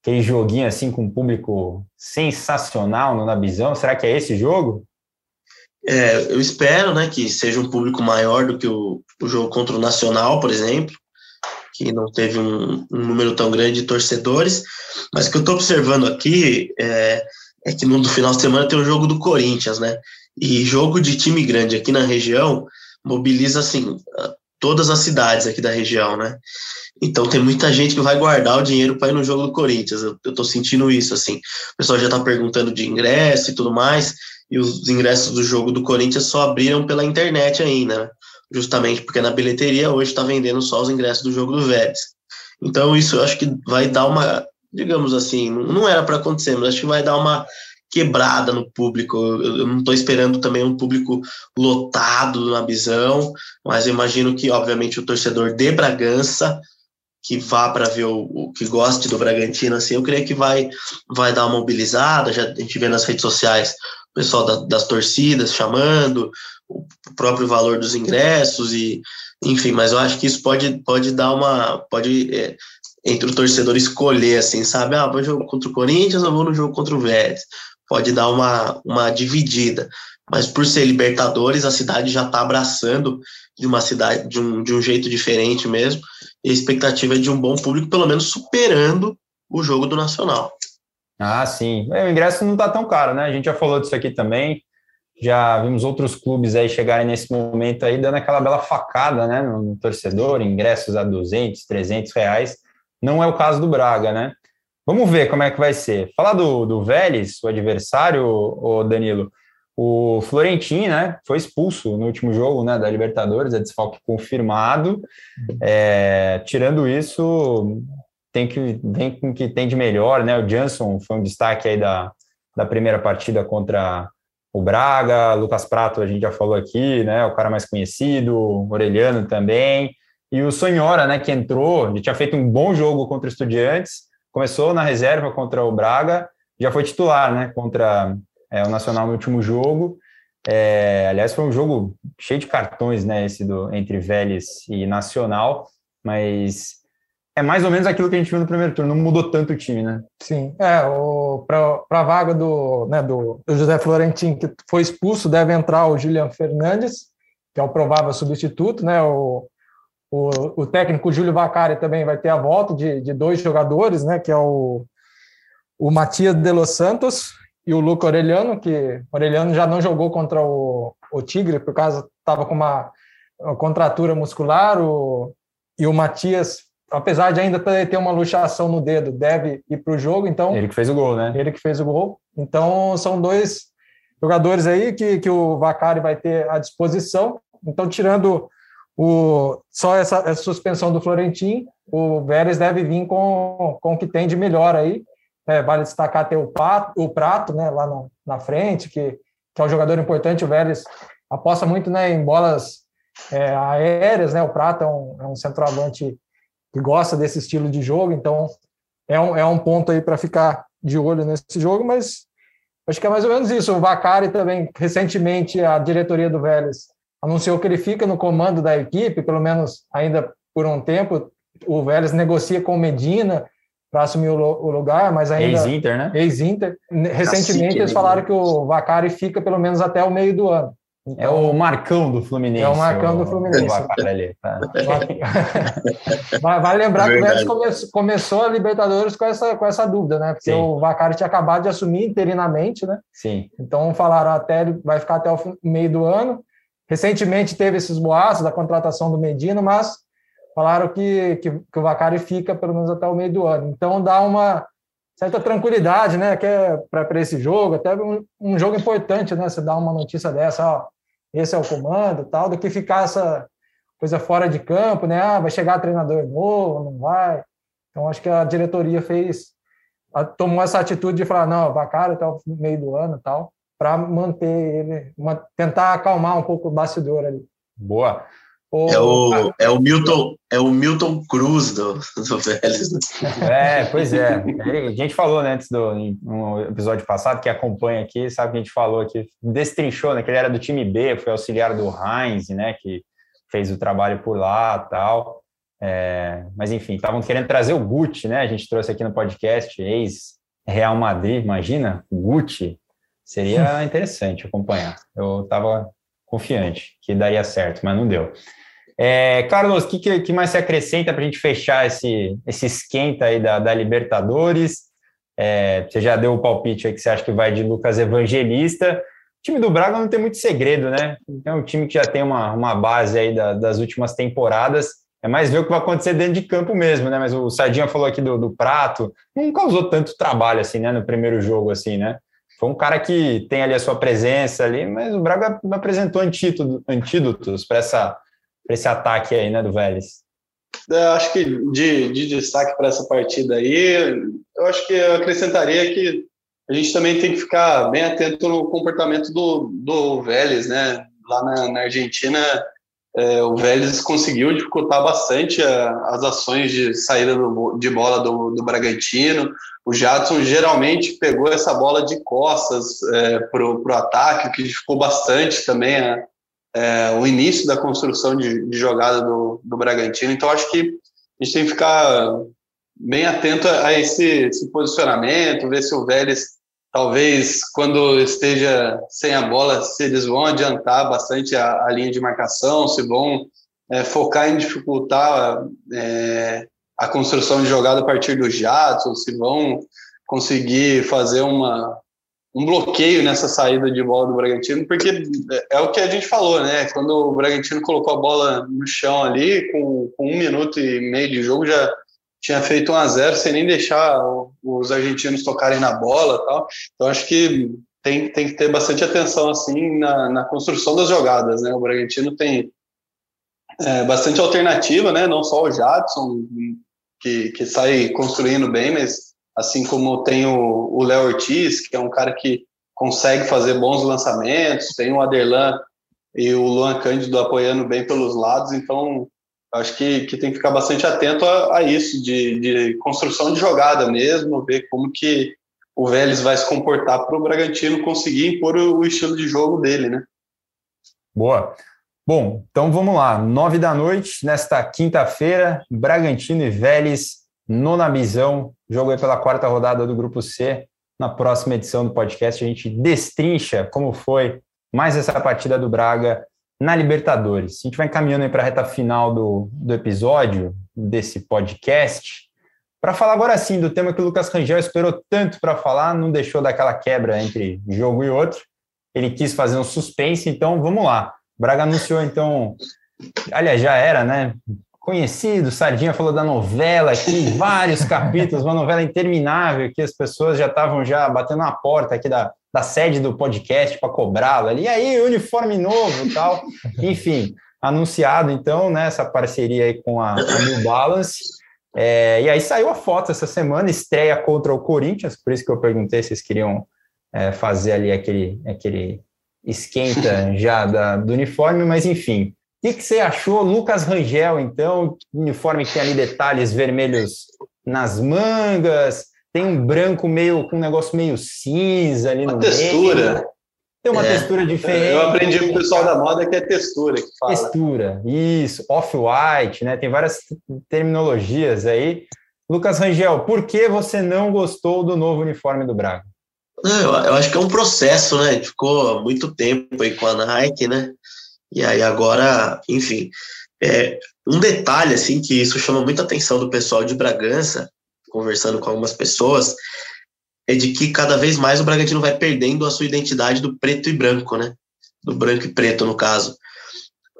aquele joguinho assim com um público sensacional no Nabizão. Será que é esse jogo? É, eu espero, né, que seja um público maior do que o, o jogo contra o Nacional, por exemplo, que não teve um, um número tão grande de torcedores, mas o que eu estou observando aqui é, é que no final de semana tem o jogo do Corinthians, né? E jogo de time grande aqui na região mobiliza assim todas as cidades aqui da região, né? Então tem muita gente que vai guardar o dinheiro para ir no jogo do Corinthians. Eu, eu tô sentindo isso assim. O pessoal já tá perguntando de ingresso e tudo mais, e os ingressos do jogo do Corinthians só abriram pela internet ainda, né? Justamente porque na bilheteria hoje está vendendo só os ingressos do jogo do Vélez. Então isso eu acho que vai dar uma, digamos assim, não era para acontecer, mas acho que vai dar uma quebrada no público. Eu, não estou esperando também um público lotado na visão, mas eu imagino que, obviamente, o torcedor de Bragança que vá para ver o, o, que goste do Bragantino, assim, eu creio que vai, vai dar uma mobilizada. Já a gente vê nas redes sociais o pessoal da, das torcidas chamando, o próprio valor dos ingressos e enfim, mas eu acho que isso pode, pode dar uma pode é, entre o torcedor escolher assim, sabe? Ah, vou jogo contra o Corinthians ou vou no jogo contra o Vélez pode dar uma, uma dividida. Mas por ser Libertadores, a cidade já está abraçando de uma cidade de um, de um jeito diferente mesmo. E a expectativa é de um bom público, pelo menos superando o jogo do Nacional. Ah, sim. É, o ingresso não está tão caro, né? A gente já falou disso aqui também. Já vimos outros clubes aí chegarem nesse momento aí, dando aquela bela facada, né, no torcedor, ingressos a 200, 300 reais. Não é o caso do Braga, né? Vamos ver como é que vai ser. Falar do, do Vélez, o adversário, o Danilo, o Florentino, né, foi expulso no último jogo, né, da Libertadores, é desfalque confirmado. É, tirando isso, tem que vem com que tem de melhor, né? O Jansson foi um destaque aí da, da primeira partida contra o Braga, Lucas Prato, a gente já falou aqui, né? O cara mais conhecido, Orelhano também. E o Sonhora, né, que entrou, ele tinha feito um bom jogo contra o Estudiantes, começou na reserva contra o Braga, já foi titular, né, contra é, o Nacional no último jogo. É, aliás, foi um jogo cheio de cartões, né, esse do entre Vélez e Nacional, mas é mais ou menos aquilo que a gente viu no primeiro turno, não mudou tanto o time, né? Sim, é, para a vaga do, né, do, José Florentin, que foi expulso, deve entrar o Julian Fernandes, que é o provável substituto, né, o, o, o técnico Júlio Vacari também vai ter a volta de, de dois jogadores, né, que é o, o Matias de los Santos e o Luca Orelhano, que o Orelhano já não jogou contra o, o Tigre, por causa estava com uma, uma, contratura muscular, o, e o Matias, apesar de ainda ter uma luxação no dedo, deve ir para o jogo, então... Ele que fez o gol, né? Ele que fez o gol. Então, são dois jogadores aí que, que o Vacari vai ter à disposição. Então, tirando o, só essa, essa suspensão do Florentim, o Vélez deve vir com, com o que tem de melhor aí. É, vale destacar até o, o Prato né, lá na, na frente, que, que é um jogador importante. O Vélez aposta muito né, em bolas é, aéreas. Né, o Prato é um, é um centroavante que gosta desse estilo de jogo, então é um, é um ponto aí para ficar de olho nesse jogo, mas acho que é mais ou menos isso. O Vacari também, recentemente, a diretoria do Vélez anunciou que ele fica no comando da equipe, pelo menos ainda por um tempo. O Vélez negocia com o Medina para assumir o, lugar, mas ainda. Ex-Inter, né? Ex-Inter. Recentemente Cacique, eles falaram que o Vacari fica pelo menos até o meio do ano. Então, é o Marcão do Fluminense. É o Marcão do Fluminense. Ali, tá? Vale lembrar é que o Vélez come, começou a Libertadores com essa, com essa dúvida, né? Porque Sim. o Vacari tinha acabado de assumir interinamente, né? Sim. Então falaram até vai ficar até o meio do ano. Recentemente teve esses boatos da contratação do Medina, mas falaram que, que, que, o Vacari fica pelo menos até o meio do ano. Então dá uma certa tranquilidade, né? Que é para esse jogo, até um, um, jogo importante, né? Você dá uma notícia dessa, ó, esse é o comando, tal, do que ficar essa coisa fora de campo, né? Ah, vai chegar treinador novo, não vai. Então acho que a diretoria fez, tomou essa atitude de falar, não, Vacari até o meio do ano, tal para manter ele, uma, tentar acalmar um pouco o bastidor ali. Boa. O, é, o, é o Milton é o Milton Cruz do, do Vélez. É, pois é. A gente falou né, antes do no episódio passado, que acompanha aqui, sabe que a gente falou aqui, destrinchou, né? Que ele era do time B, foi auxiliar do Heinz, né? Que fez o trabalho por lá tal. É, mas enfim, estavam querendo trazer o Gucci, né? A gente trouxe aqui no podcast, ex-Real Madrid, imagina, Gucci, Seria interessante acompanhar. Eu estava confiante que daria certo, mas não deu. É, Carlos, o que, que, mais se acrescenta para a gente fechar esse, esse esquenta aí da, da Libertadores? É, você já deu o palpite aí que você acha que vai de Lucas Evangelista. O time do Braga não tem muito segredo, né? É um time que já tem uma, uma base aí da, das últimas temporadas. É mais ver o que vai acontecer dentro de campo mesmo, né? Mas o Sardinha falou aqui do, do Prato, não causou tanto trabalho assim, né? No primeiro jogo, assim, né? Foi um cara que tem ali a sua presença ali, mas o Braga apresentou antídoto, antídotos para essa para esse ataque aí, né, do Vélez? Eu acho que de, de destaque para essa partida aí, eu acho que eu acrescentaria que a gente também tem que ficar bem atento no comportamento do, do Vélez, né? Lá na, na Argentina, é, o Vélez conseguiu dificultar bastante a, as ações de saída do, de bola do, do Bragantino. O Jadson geralmente pegou essa bola de costas é, para o ataque, o que dificultou bastante também a, é, o início da construção de, de jogada do, do, Bragantino. Então, acho que a gente tem que ficar bem atento a esse, esse posicionamento, ver se o Vélez, talvez, quando esteja sem a bola, se eles vão adiantar bastante a, a linha de marcação, se vão é, focar em dificultar é, a construção de jogada a partir do jato, se vão conseguir fazer uma, um bloqueio nessa saída de bola do Bragantino, porque é o que a gente falou, né? Quando o Bragantino colocou a bola no chão ali, com, com um minuto e meio de jogo, já tinha feito um a zero sem nem deixar os argentinos tocarem na bola tal. Então acho que tem, tem que ter bastante atenção assim na, na construção das jogadas, né? O Bragantino tem é, bastante alternativa, né? Não só o Jadson que, que sai construindo bem, mas assim como tem o Léo Ortiz, que é um cara que consegue fazer bons lançamentos, tem o Aderlan e o Luan Cândido apoiando bem pelos lados, então acho que, que tem que ficar bastante atento a, a isso, de, de, construção de jogada mesmo, ver como que o Vélez vai se comportar para o Bragantino conseguir impor o, o estilo de jogo dele, né? Boa. Bom, então vamos lá. Nove da noite, nesta quinta-feira, Bragantino e Vélez nona visão, jogo aí pela quarta rodada do Grupo C. Na próxima edição do podcast, a gente destrincha como foi mais essa partida do Braga na Libertadores. A gente vai encaminhando para a reta final do, do episódio, desse podcast, para falar agora sim do tema que o Lucas Rangel esperou tanto para falar, não deixou daquela quebra entre jogo e outro. Ele quis fazer um suspense, então vamos lá. Braga anunciou, então, aliás, já era, né? conhecido, Sardinha falou da novela aqui, vários capítulos, uma novela interminável que as pessoas já estavam já batendo na porta aqui da, da sede do podcast para cobrá-la ali, e aí, uniforme novo e tal, enfim, anunciado então, né, essa parceria aí com a, a New Balance, é, e aí saiu a foto essa semana, estreia contra o Corinthians, por isso que eu perguntei se vocês queriam é, fazer ali aquele, aquele esquenta já da, do uniforme, mas enfim, o que, que, você achou, Lucas Rangel, então? Uniforme que tem ali detalhes vermelhos nas mangas, tem um branco meio com um negócio meio cinza ali uma no textura. meio. Tem uma é. textura diferente. Eu aprendi com o pessoal da moda que é textura que fala. Textura, isso, off-white, né? Tem várias terminologias aí. Lucas Rangel, por que você não gostou do novo uniforme do Braga? Eu, eu acho que é um processo, né? Ficou muito tempo aí com a Nike, né? E aí agora, enfim, é, um detalhe assim que isso chama muita atenção do pessoal de Bragança, conversando com algumas pessoas, é de que cada vez mais o Bragantino vai perdendo a sua identidade do preto e branco, né? Do branco e preto, no caso.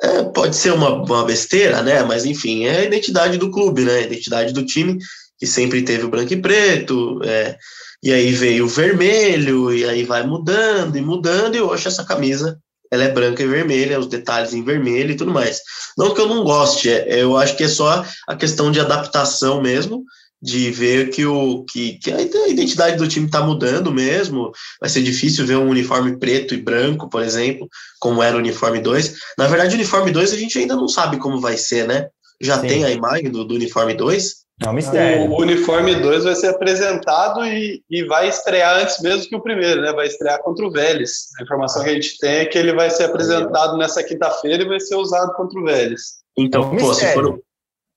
É, pode ser uma, uma besteira, né? Mas enfim, é a identidade do clube, né? A identidade do time, que sempre teve o branco e preto, é, e aí veio o vermelho, e aí vai mudando e mudando, e hoje essa camisa ela é branca e vermelha, os detalhes em vermelho e tudo mais. Não que eu não goste, é, eu acho que é só a questão de adaptação mesmo, de ver que, o, que, que a identidade do time está mudando mesmo. Vai ser difícil ver um uniforme preto e branco, por exemplo, como era o uniforme 2. Na verdade, o uniforme 2 a gente ainda não sabe como vai ser, né? Já Sim. tem a imagem do, do uniforme 2. É um mistério. O uniforme 2 vai ser apresentado e, e vai estrear antes mesmo que o primeiro, né? Vai estrear contra o Vélez. A informação que a gente tem é que ele vai ser apresentado nessa quinta-feira e vai ser usado contra o Vélez. Então, é um pô, se for.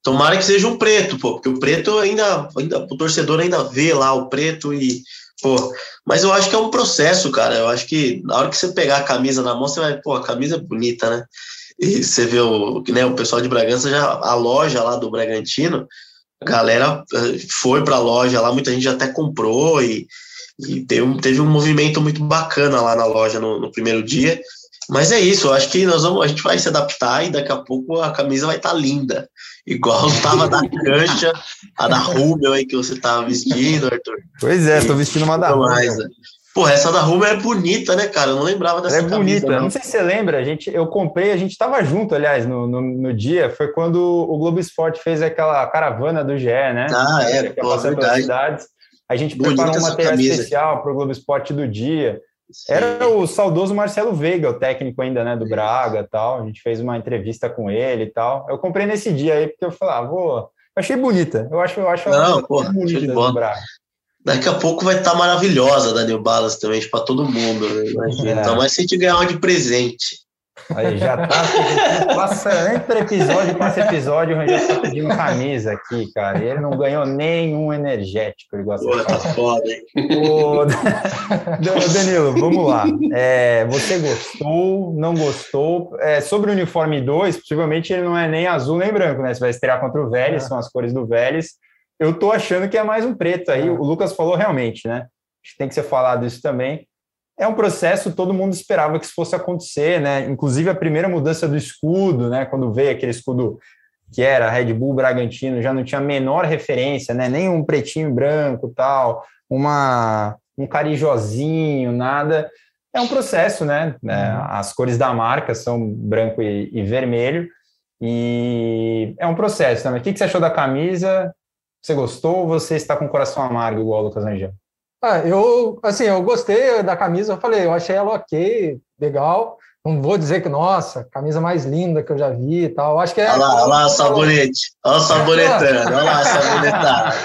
Tomara que seja um preto, pô, porque o preto ainda, ainda. O torcedor ainda vê lá o preto e Pô, mas eu acho que é um processo, cara. Eu acho que na hora que você pegar a camisa na mão, você vai, pô, a camisa é bonita, né? E você vê o, né, o pessoal de Bragança, já a loja lá do Bragantino, a galera eh, foi para a loja lá, muita gente até comprou e, e teve, um, teve um movimento muito bacana lá na loja no, no primeiro dia. Mas é isso, eu acho que nós vamos, a gente vai se adaptar e daqui a pouco a camisa vai estar tá linda. Igual estava da cancha, a da Rubel aí que você estava vestindo, Arthur. Pois é, estou vestindo uma da Rubel. Pô, essa da Rubel é bonita, né, cara? Eu não lembrava dessa é bonita. Não. não. sei se você lembra, a gente, eu comprei, a gente estava junto, aliás, no, no, no, dia. Foi quando o Globo Esporte fez aquela caravana do GE, né? Ah, é, pô, verdade. Cidades. A gente bonita preparou um material especial para o Globo Esporte do dia. Sim. Era o saudoso Marcelo Veiga, o técnico ainda, né, do Braga tal. A gente fez uma entrevista com ele e tal. Eu comprei nesse dia aí, porque eu falei, ah, vou. Eu achei bonita. Eu acho, eu acho Não, pô, bonita do Braga. Daqui a pouco vai estar tá maravilhosa da New Balance também, para todo mundo. Né? Imagina. É. Então, mas se a gente ganhar uma de presente. Aí já tá. Passa, entre episódio passa episódio, o Rangel tá pedindo camisa aqui, cara. E ele não ganhou nenhum energético. Ele gosta Pô, tá foda, hein? Ô, Danilo, vamos lá. É, você gostou, não gostou? É, sobre o uniforme 2, possivelmente ele não é nem azul nem branco, né? Você vai estrear contra o Vélez, é. são as cores do Vélez. Eu tô achando que é mais um preto aí. É. O Lucas falou realmente, né? Acho que tem que ser falado isso também é um processo, todo mundo esperava que isso fosse acontecer, né? Inclusive a primeira mudança do escudo, né? Quando veio aquele escudo que era Red Bull Bragantino, já não tinha a menor referência, né? Nem um pretinho e branco, tal, uma um carijozinho, nada. É um processo, né? É, uhum. as cores da marca são branco e, e, vermelho, e é um processo também. O que, que você achou da camisa? Você gostou ou você está com o coração amargo, igual o Lucas Angel? Ah, eu, assim, eu gostei da camisa, eu falei, eu achei ela ok, legal. Não vou dizer que, nossa, camisa mais linda que eu já vi e tal. Acho que é. Olha lá, olha lá sabonete. Olha o sabonetando. Olha lá, sabonetado.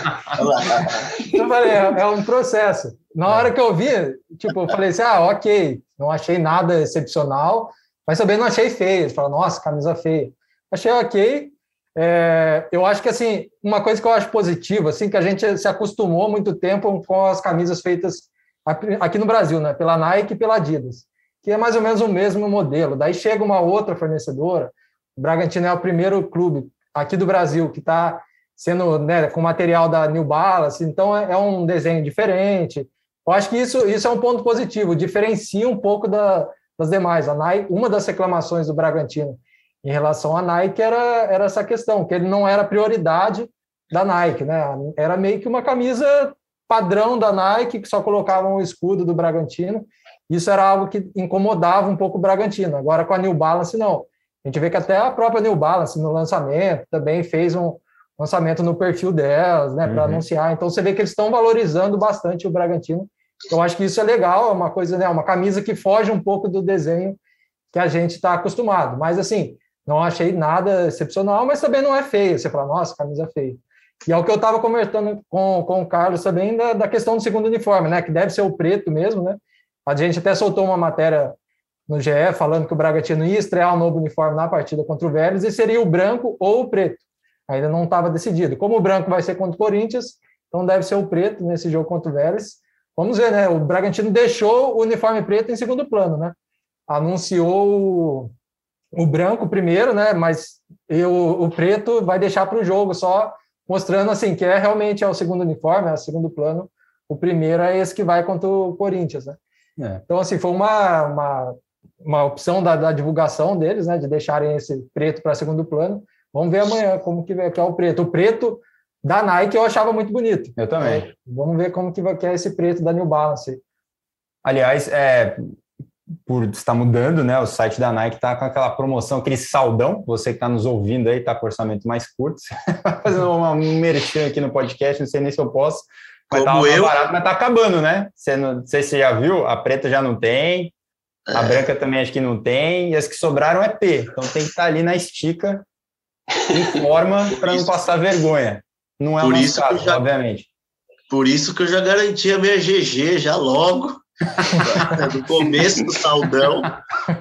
Eu falei, é, é um processo. Na hora que eu vi, tipo, eu falei assim, ah, ok, não achei nada excepcional, mas também não achei feio. Falei, nossa, camisa feia. Achei ok, é, eu acho que assim uma coisa que eu acho positiva, assim que a gente se acostumou muito tempo com as camisas feitas aqui no Brasil, né, pela Nike e pela Adidas, que é mais ou menos o mesmo modelo. Daí chega uma outra fornecedora, o Bragantino é o primeiro clube aqui do Brasil que está sendo né, com material da New Balance, então é, é, um desenho diferente. Eu acho que isso, isso é um ponto positivo, diferencia um pouco da, das demais. A Nike, uma das reclamações do Bragantino em relação à Nike era, era essa questão, que ele não era prioridade da Nike, né? Era meio que uma camisa padrão da Nike, que só colocavam o escudo do Bragantino. Isso era algo que incomodava um pouco o Bragantino. Agora, com a New Balance, não. A gente vê que até a própria New Balance, no lançamento, também fez um lançamento no perfil delas, né, para uhum. anunciar. Então, você vê que eles estão valorizando bastante o Bragantino. Eu acho que isso é legal, é uma coisa, né, uma camisa que foge um pouco do desenho que a gente está acostumado. Mas, assim, não achei nada excepcional, mas também não é feio. Você fala, nossa, camisa feia. E é o que eu estava conversando com, com o Carlos também da, da questão do segundo uniforme, né? Que deve ser o preto mesmo, né? A gente até soltou uma matéria no GE falando que o Bragantino ia estrear um novo uniforme na partida contra o Vélez e seria o branco ou o preto. Ainda não estava decidido. Como o branco vai ser contra o Corinthians, então deve ser o preto nesse jogo contra o Vélez. Vamos ver, né? O Bragantino deixou o uniforme preto em segundo plano, né? Anunciou o branco primeiro, né? Mas eu, o preto vai deixar para o jogo só mostrando assim que é realmente é o segundo uniforme, é o segundo plano. O primeiro é esse que vai contra o Corinthians, né? É. Então assim foi uma, uma, uma opção da, da, divulgação deles, né? De deixarem esse preto para segundo plano. Vamos ver amanhã como que, que é o preto. O preto da Nike eu achava muito bonito. Eu também. vamos ver como que, vai, que é esse preto da New Balance. Aliás, é, por estar mudando, né? O site da Nike está com aquela promoção, aquele saldão. Você que está nos ouvindo aí, está com orçamento mais curto. Fazendo uma, um merchan aqui no podcast, não sei nem se eu posso. Mas tá Como tá eu. Barato, mas tá acabando, né? Você não, não sei se você já viu, a preta já não tem, a é. branca também acho que não tem, e as que sobraram é P. Então tem que estar tá ali na estica, em forma, para não passar vergonha. Não é o nosso caso, já, obviamente. Por isso que eu já garanti a minha GG já logo no começo do saldão,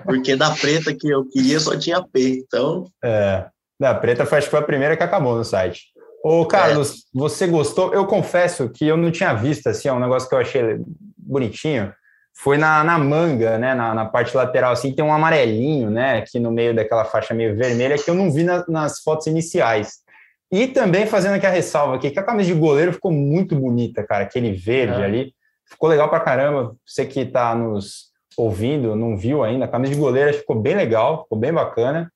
porque da preta que eu queria só tinha P, então... É, da preta foi, acho que foi a primeira que acabou no site. Ô, Carlos, é. você gostou? Eu confesso que eu não tinha visto, assim, é um negócio que eu achei bonitinho. Foi na, na manga, né, na, na, parte lateral, assim, tem um amarelinho, né, aqui no meio daquela faixa meio vermelha, que eu não vi na, nas fotos iniciais. E também fazendo aqui a ressalva aqui, que a camisa de goleiro ficou muito bonita, cara, aquele verde é. ali, ficou legal pra caramba. Você que tá nos ouvindo, não viu ainda, a camisa de goleiro ficou bem legal, ficou bem bacana.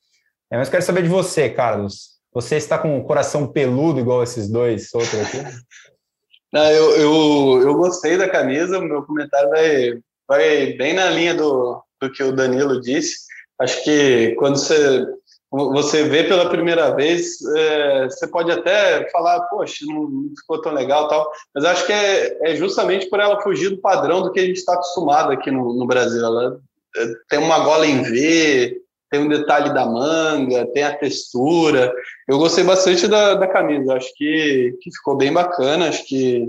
É, mas quero saber de você, Carlos. Você está com o coração peludo igual esses dois outros aqui? Não, eu, eu, eu gostei da camisa, meu comentário vai, vai bem na linha do, do que o Danilo disse. Acho que quando você, você vê pela primeira vez, é, você pode até falar, poxa, não, ficou tão legal tal, mas acho que é, é justamente por ela fugir do padrão do que a gente está acostumado aqui no, no Brasil. Ela é, tem uma gola em V, tem um detalhe da manga, tem a textura. Eu gostei bastante da, da camisa, acho que, que ficou bem bacana. Acho que,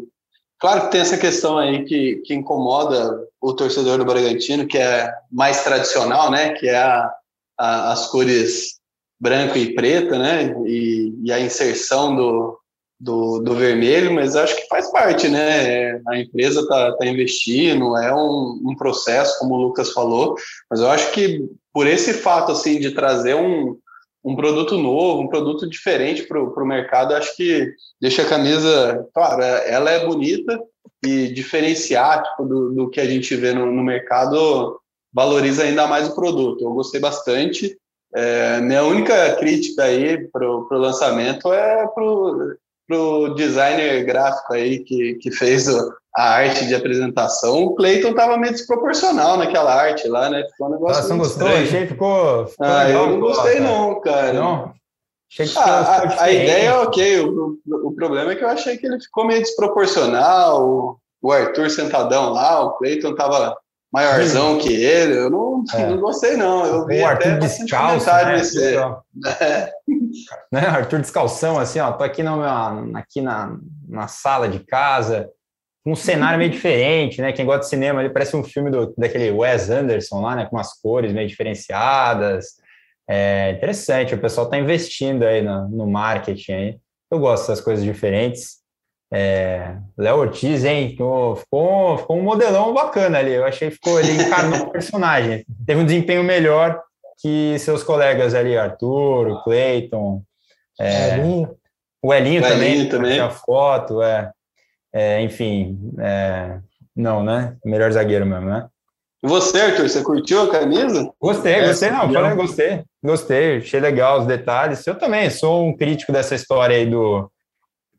claro que tem essa questão aí que, que incomoda o torcedor do Bragantino, que é mais tradicional, né? Que é a, a, as cores branco e preta, né? E, e a inserção do, do, do, vermelho, mas acho que faz parte, né? A empresa está tá investindo, é um, um, processo, como o Lucas falou, mas eu acho que por esse fato assim de trazer um, um produto novo, um produto diferente para o mercado, acho que deixa a camisa, claro, ela é bonita e diferenciar tipo, do, do que a gente vê no, no mercado valoriza ainda mais o produto. Eu gostei bastante. É, minha única crítica aí para o lançamento é para o designer gráfico aí que, que fez o, a arte de apresentação, o Clayton tava meio desproporcional naquela arte lá, né? Ficou um negócio. Você não gostou? Achei ficou. ficou ah, legal, eu não gostei, cara. não, cara. Não? Achei que ah, a, a, ideia é ok. O, o, problema é que eu achei que ele ficou meio desproporcional. O Arthur sentadão lá, o Clayton tava maiorzão que ele. Eu não, é. não gostei, não. Eu vi o Arthur descalço, né? Desse... É. né? Arthur descalção, assim, ó. Tô aqui, no, aqui na, na sala de casa um cenário meio diferente, né? Quem gosta de cinema, ele parece um filme do, daquele Wes Anderson lá, né? Com umas cores meio diferenciadas. É interessante, o pessoal está investindo aí no, no, marketing aí. Eu gosto dessas coisas diferentes. É, Léo Ortiz, hein? Ficou, ficou, ficou, um modelão bacana ali. Eu achei que ficou, ele encarnou o personagem. Teve um desempenho melhor que seus colegas ali, Arthur, o Cleiton. É, o Elinho, também, também. A foto, é. É, enfim, é, não, né? Melhor zagueiro mesmo, né? Você, Arthur, você curtiu a camisa? Gostei, é, gostei, não, falei, gostei, gostei, achei legal os detalhes. Eu também sou um crítico dessa história aí do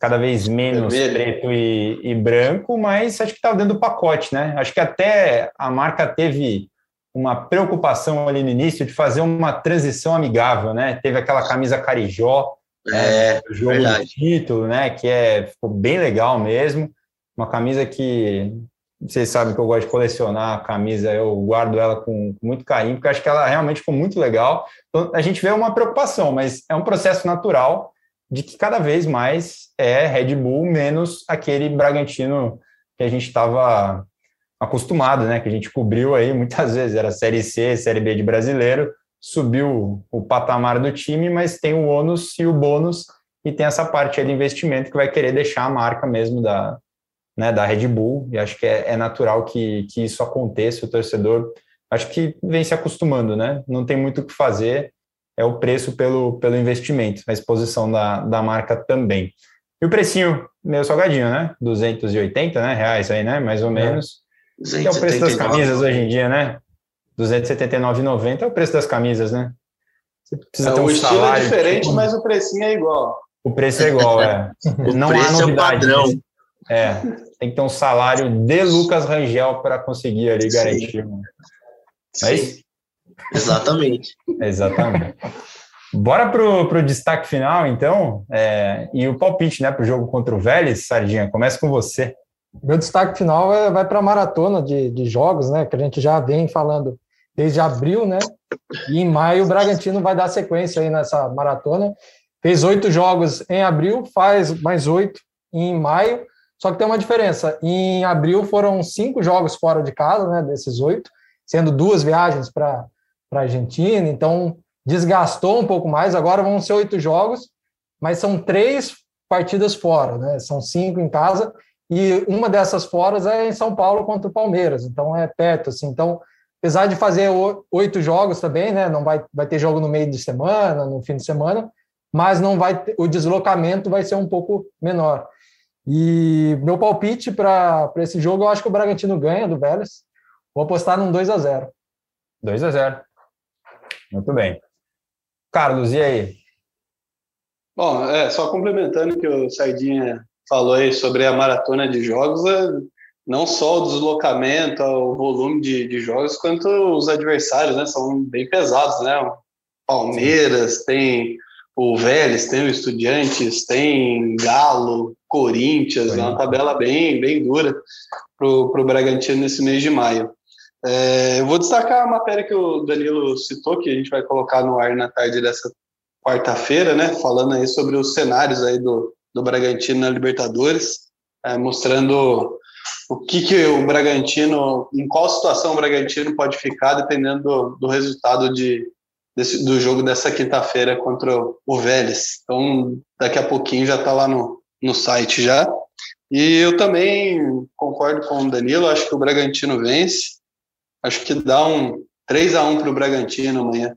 cada vez menos preto e, e, branco, mas acho que tá dentro do pacote, né? Acho que até a marca teve uma preocupação ali no início de fazer uma transição amigável, né? Teve aquela camisa carijó, é, é, jogo verdade. de título, né? Que é ficou bem legal mesmo. Uma camisa que vocês sabem que eu gosto de colecionar a camisa, eu guardo ela com, com, muito carinho, porque acho que ela realmente ficou muito legal. Então, a gente vê uma preocupação, mas é um processo natural de que cada vez mais é Red Bull menos aquele Bragantino que a gente estava acostumado, né? Que a gente cobriu aí muitas vezes, era Série C, Série B de brasileiro, subiu o patamar do time, mas tem o ônus e o bônus, e tem essa parte de investimento que vai querer deixar a marca mesmo da, né, da Red Bull, e acho que é, é natural que, que isso aconteça, o torcedor acho que vem se acostumando, né? Não tem muito o que fazer, é o preço pelo, pelo investimento, a exposição da, da marca também. E o precinho meio salgadinho, né? 280 né, reais aí, né? Mais ou é. menos. É. Que é o preço das camisas hoje em dia, né? 279,90 é o preço das camisas, né? Você precisa é, ter um o estilo é diferente, tipo... mas o precinho é igual. O preço é igual, é. Não há é novidade. É, é, tem que ter um salário de Lucas Rangel para conseguir ali Sim. garantir. Sim. É isso? Exatamente. Exatamente. Bora pro, pro destaque final, então, é, e o palpite, né, para o jogo contra o Vélez, Sardinha, começa com você. Meu destaque final é, vai para a maratona de, de jogos, né? Que a gente já vem falando desde abril, né? E em maio o Bragantino vai dar sequência aí nessa maratona. Fez oito jogos em abril, faz mais oito em maio. Só que tem uma diferença. Em abril foram cinco jogos fora de casa, né? Desses oito, sendo duas viagens para a Argentina. Então desgastou um pouco mais. Agora vão ser oito jogos, mas são três partidas fora, né? São cinco em casa e uma dessas foras é em São Paulo contra o Palmeiras, então é perto, assim. Então, apesar de fazer oito jogos também, né? Não vai, vai ter jogo no meio de semana, no fim de semana, mas não vai o deslocamento vai ser um pouco menor. E meu palpite para esse jogo, eu acho que o Bragantino ganha do Vélez. Vou apostar num 2 a 0 2 a 0 Muito bem. Carlos, e aí? Bom, é, só complementando o que o Sardinha falou aí sobre a maratona de jogos, é, não só o deslocamento, o volume de, de jogos, quanto os adversários, né? São bem pesados, né? Palmeiras, tem o Vélez, tem o Estudiantes, tem Galo, Corinthians, é uma tabela bem, bem dura para o Bragantino nesse mês de maio. É, eu vou destacar a matéria que o Danilo citou, que a gente vai colocar no ar na tarde dessa quarta-feira, né, falando aí sobre os cenários aí do, do Bragantino na Libertadores, é, mostrando o que, que o Bragantino, em qual situação o Bragantino pode ficar dependendo do, do resultado de, desse, do jogo dessa quinta-feira contra o Vélez. Então, daqui a pouquinho já está lá no, no site já. E eu também concordo com o Danilo, acho que o Bragantino vence. Acho que dá um 3 a 1 para o Bragantino amanhã.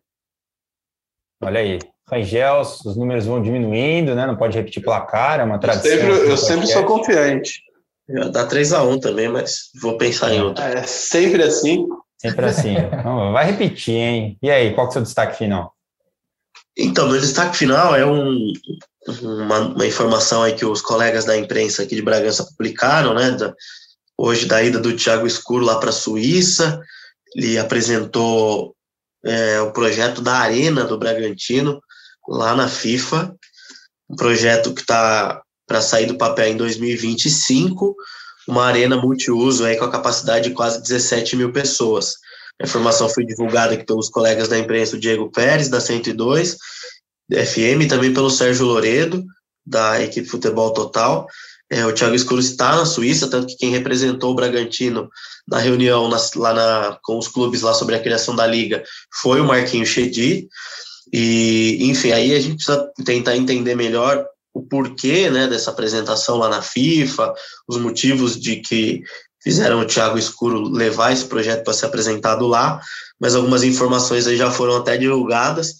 Olha aí. Rangel, os números vão diminuindo, né? Não pode repetir placar, é uma tradição. Eu sempre, eu sempre sou confiante. Dá 3 a 1 também, mas vou pensar em outro. É sempre assim. Sempre assim. vai repetir, hein? E aí, qual que é o seu destaque final? Então, meu destaque final é um, uma, uma, informação aí que os colegas da imprensa aqui de Bragança publicaram, né? Da, hoje da ida do Thiago Escuro lá para a Suíça. Ele apresentou é, o projeto da Arena do Bragantino lá na FIFA, um projeto que está para sair do papel em 2025, uma arena multiuso aí com a capacidade de quase 17 mil pessoas. A informação foi divulgada aqui pelos colegas da imprensa, o Diego Pérez, da 102, FM, e também pelo Sérgio Loredo, da equipe Futebol Total. É, o Thiago Escuro está na Suíça, tanto que quem representou o Bragantino na reunião na, lá na, com os clubes lá sobre a criação da liga foi o Marquinhos Chedi. E, enfim, aí a gente precisa tentar entender melhor o porquê né, dessa apresentação lá na FIFA, os motivos de que fizeram o Thiago Escuro levar esse projeto para ser apresentado lá, mas algumas informações aí já foram até divulgadas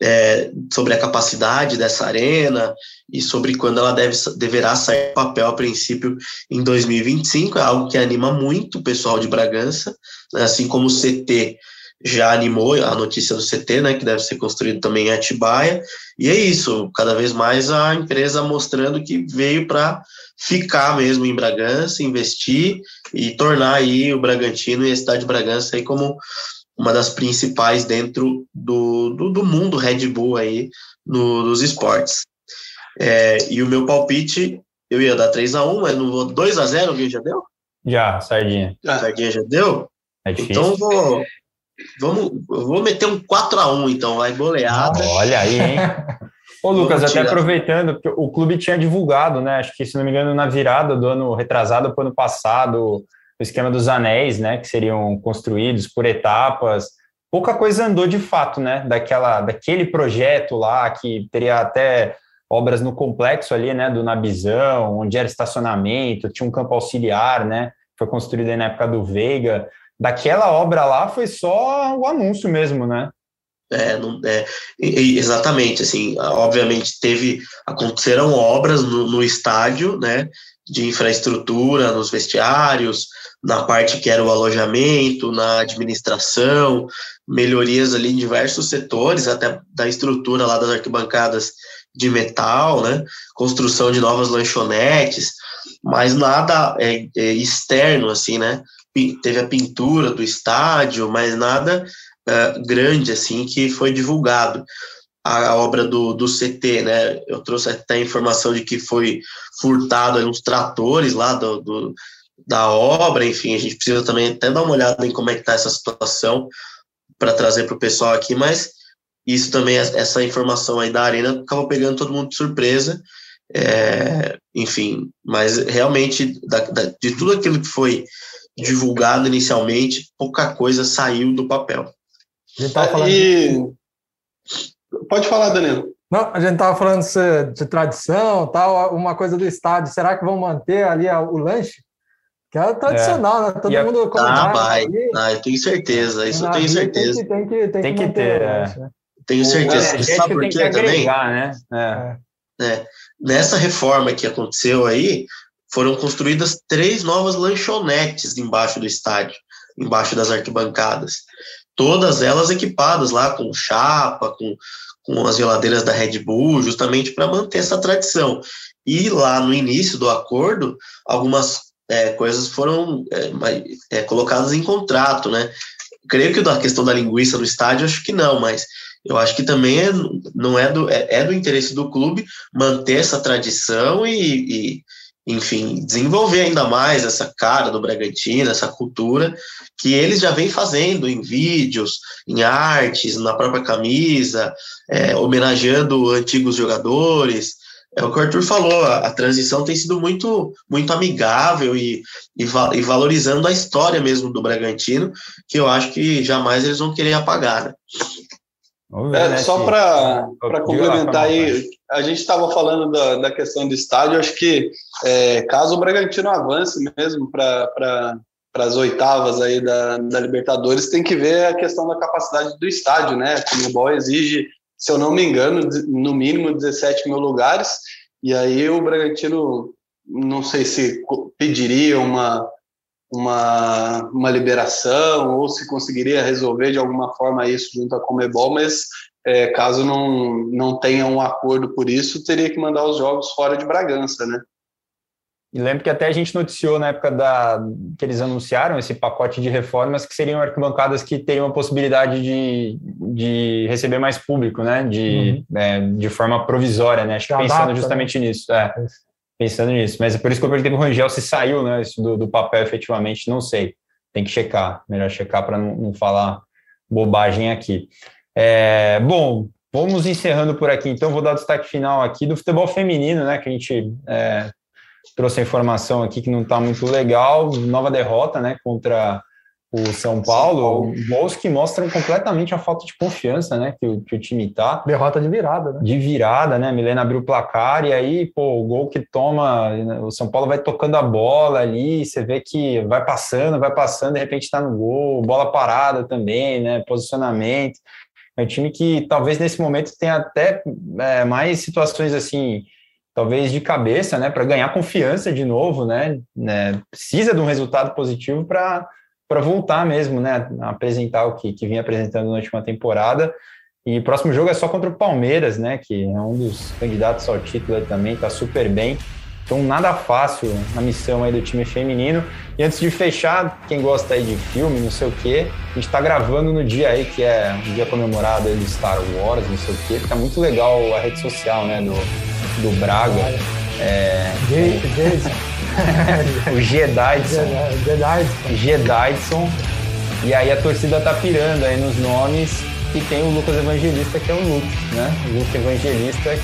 é, sobre a capacidade dessa arena e sobre quando ela deve, deverá sair papel a princípio em 2025, é algo que anima muito o pessoal de Bragança, né, assim como o CT já animou a notícia do CT, né, que deve ser construído também em Atibaia, e é isso, cada vez mais a empresa mostrando que veio para ficar mesmo em Bragança, investir e tornar aí o Bragantino e a cidade de Bragança aí como uma das principais dentro do, do, do mundo Red Bull aí no, nos esportes. É, e o meu palpite, eu ia dar 3 a 1 mas não vou 2 a 0 alguém já deu? Já, Sardinha. Ah. Sardinha já deu? É então vou Vamos, vou meter um 4x1, então, vai goleada. olha aí, hein? Ô, Lucas, até aproveitando, porque o clube tinha divulgado, né? Acho que, se não me engano, na virada do ano retrasado para o ano passado, o esquema dos anéis, né? Que seriam construídos por etapas. Pouca coisa andou de fato, né? Daquela, daquele projeto lá, que teria até obras no complexo ali, né? Do Nabizão, onde era estacionamento, tinha um campo auxiliar, né? Foi construído aí na época do Veiga daquela obra lá foi só o anúncio mesmo, né? É, não, é, exatamente, assim, obviamente teve, aconteceram obras no, no, estádio, né, de infraestrutura, nos vestiários, na parte que era o alojamento, na administração, melhorias ali em diversos setores, até da estrutura lá das arquibancadas de metal, né, construção de novas lanchonetes, mas nada é, é externo, assim, né, teve a pintura do estádio, mas nada uh, grande assim que foi divulgado. A, obra do, do CT, né? Eu trouxe até informação de que foi furtado uns tratores lá do, do, da obra, enfim, a gente precisa também até dar uma olhada em como é que está essa situação para trazer para o pessoal aqui, mas isso também, essa informação aí da Arena acabou pegando todo mundo de surpresa, é, enfim, mas realmente da, da, de tudo aquilo que foi divulgado inicialmente, pouca coisa saiu do papel. Tá e... Pode falar, Danilo. Não, a gente tava falando de, de tradição, tal, uma coisa do estádio. Será que vão manter ali o lanche? Que é tradicional, é. né? Todo mundo come. Ah, vai. Ah, eu tenho certeza. Isso eu tenho certeza. Tem que, tem que, tem tem que, que ter. É. Lanche, né? Tenho certeza. Você sabe por quê também? Né? É. É. Nessa reforma que aconteceu aí, foram construídas três novas lanchonetes embaixo do estádio, embaixo das arquibancadas. Todas elas equipadas lá com chapa, com, com as geladeiras da Red Bull, justamente para manter essa tradição. E lá no início do acordo, algumas é, coisas foram é, é, colocadas em contrato, né? Creio que da questão da linguiça no estádio, acho que não, mas eu acho que também é, não é do, é, é, do interesse do clube manter essa tradição e, e, enfim, desenvolver ainda mais essa cara do Bragantino, essa cultura que eles já vêm fazendo em vídeos, em artes, na própria camisa, é, homenageando antigos jogadores. É o que o Arthur falou, a, a transição tem sido muito, muito amigável e, e, va e, valorizando a história mesmo do Bragantino, que eu acho que jamais eles vão querer apagar. Né? É, né, só para complementar aí, a gente estava falando da, da questão do estádio, acho que é, caso o Bragantino avance mesmo para pra, as oitavas aí da, da Libertadores, tem que ver a questão da capacidade do estádio, né? O Ball exige, se eu não me engano, no mínimo 17 mil lugares, e aí o Bragantino, não sei se pediria uma uma, uma liberação ou se conseguiria resolver de alguma forma isso junto à Comebol, mas é, caso não, não tenha um acordo por isso, teria que mandar os jogos fora de Bragança, né? E lembro que até a gente noticiou na época da, que eles anunciaram esse pacote de reformas que seriam arquibancadas que teriam a possibilidade de, de receber mais público, né? De, uhum. é, de forma provisória, né? Acho que pensando adapta, justamente né? nisso. É pensando nisso. Mas é por isso que eu perguntei para o Rangel se saiu né, isso do, do, papel efetivamente, não sei. Tem que checar, melhor checar para não, não, falar bobagem aqui. É, bom, vamos encerrando por aqui. Então, vou dar o destaque final aqui do futebol feminino, né? Que a gente é, trouxe a informação aqui que não está muito legal. Nova derrota, né? Contra o São Paulo, gols que mostram completamente a falta de confiança, né, que o, que o time tá. Derrota de virada, né? De virada, né? Milena abriu o placar e aí, pô, o gol que toma, o São Paulo vai tocando a bola ali, você vê que vai passando, vai passando, de repente tá no gol, bola parada também, né? Posicionamento. É um time que talvez nesse momento tenha até é, mais situações assim, talvez de cabeça, né, para ganhar confiança de novo, né? né? Precisa de um resultado positivo para para voltar mesmo, né, a apresentar o que, que vinha apresentando na última temporada. E próximo jogo é só contra o Palmeiras, né, que é um dos candidatos ao título também, está super bem. Então, nada fácil na missão aí do time feminino. E antes de fechar, quem gosta aí de filme, não sei o quê, a gente está gravando no dia aí, que é um dia comemorado aí do Star Wars, não sei o quê. Tá muito legal a rede social, né, do, do Braga. É, o Jedidson. Jedidson. E aí a torcida tá pirando aí nos nomes e tem o Lucas Evangelista, que é o Luke, né? O Luke Evangelista,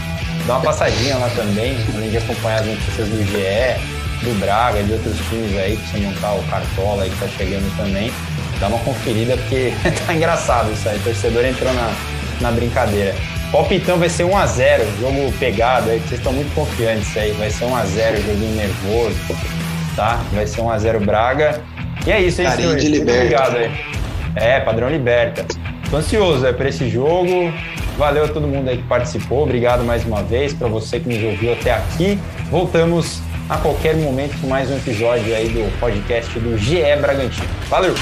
dá uma passadinha lá também, além de acompanhar as notícias do GE, do Braga, de outros times aí, pra você montar o Cartola aí que tá chegando também. Dá uma conferida porque tá engraçado isso aí, o torcedor entrou na, na brincadeira. Palpitão vai ser 1x0, jogo pegado aí, vocês estão muito confiantes aí. Vai ser 1x0, joguinho nervoso, tá? Vai ser 1x0 Braga. E é isso, hein, Carinho. Obrigado aí. É, padrão liberta. Tô ansioso é, para esse jogo. Valeu a todo mundo aí que participou. Obrigado mais uma vez para você que nos ouviu até aqui. Voltamos a qualquer momento com mais um episódio aí do podcast do GE Bragantino. Valeu!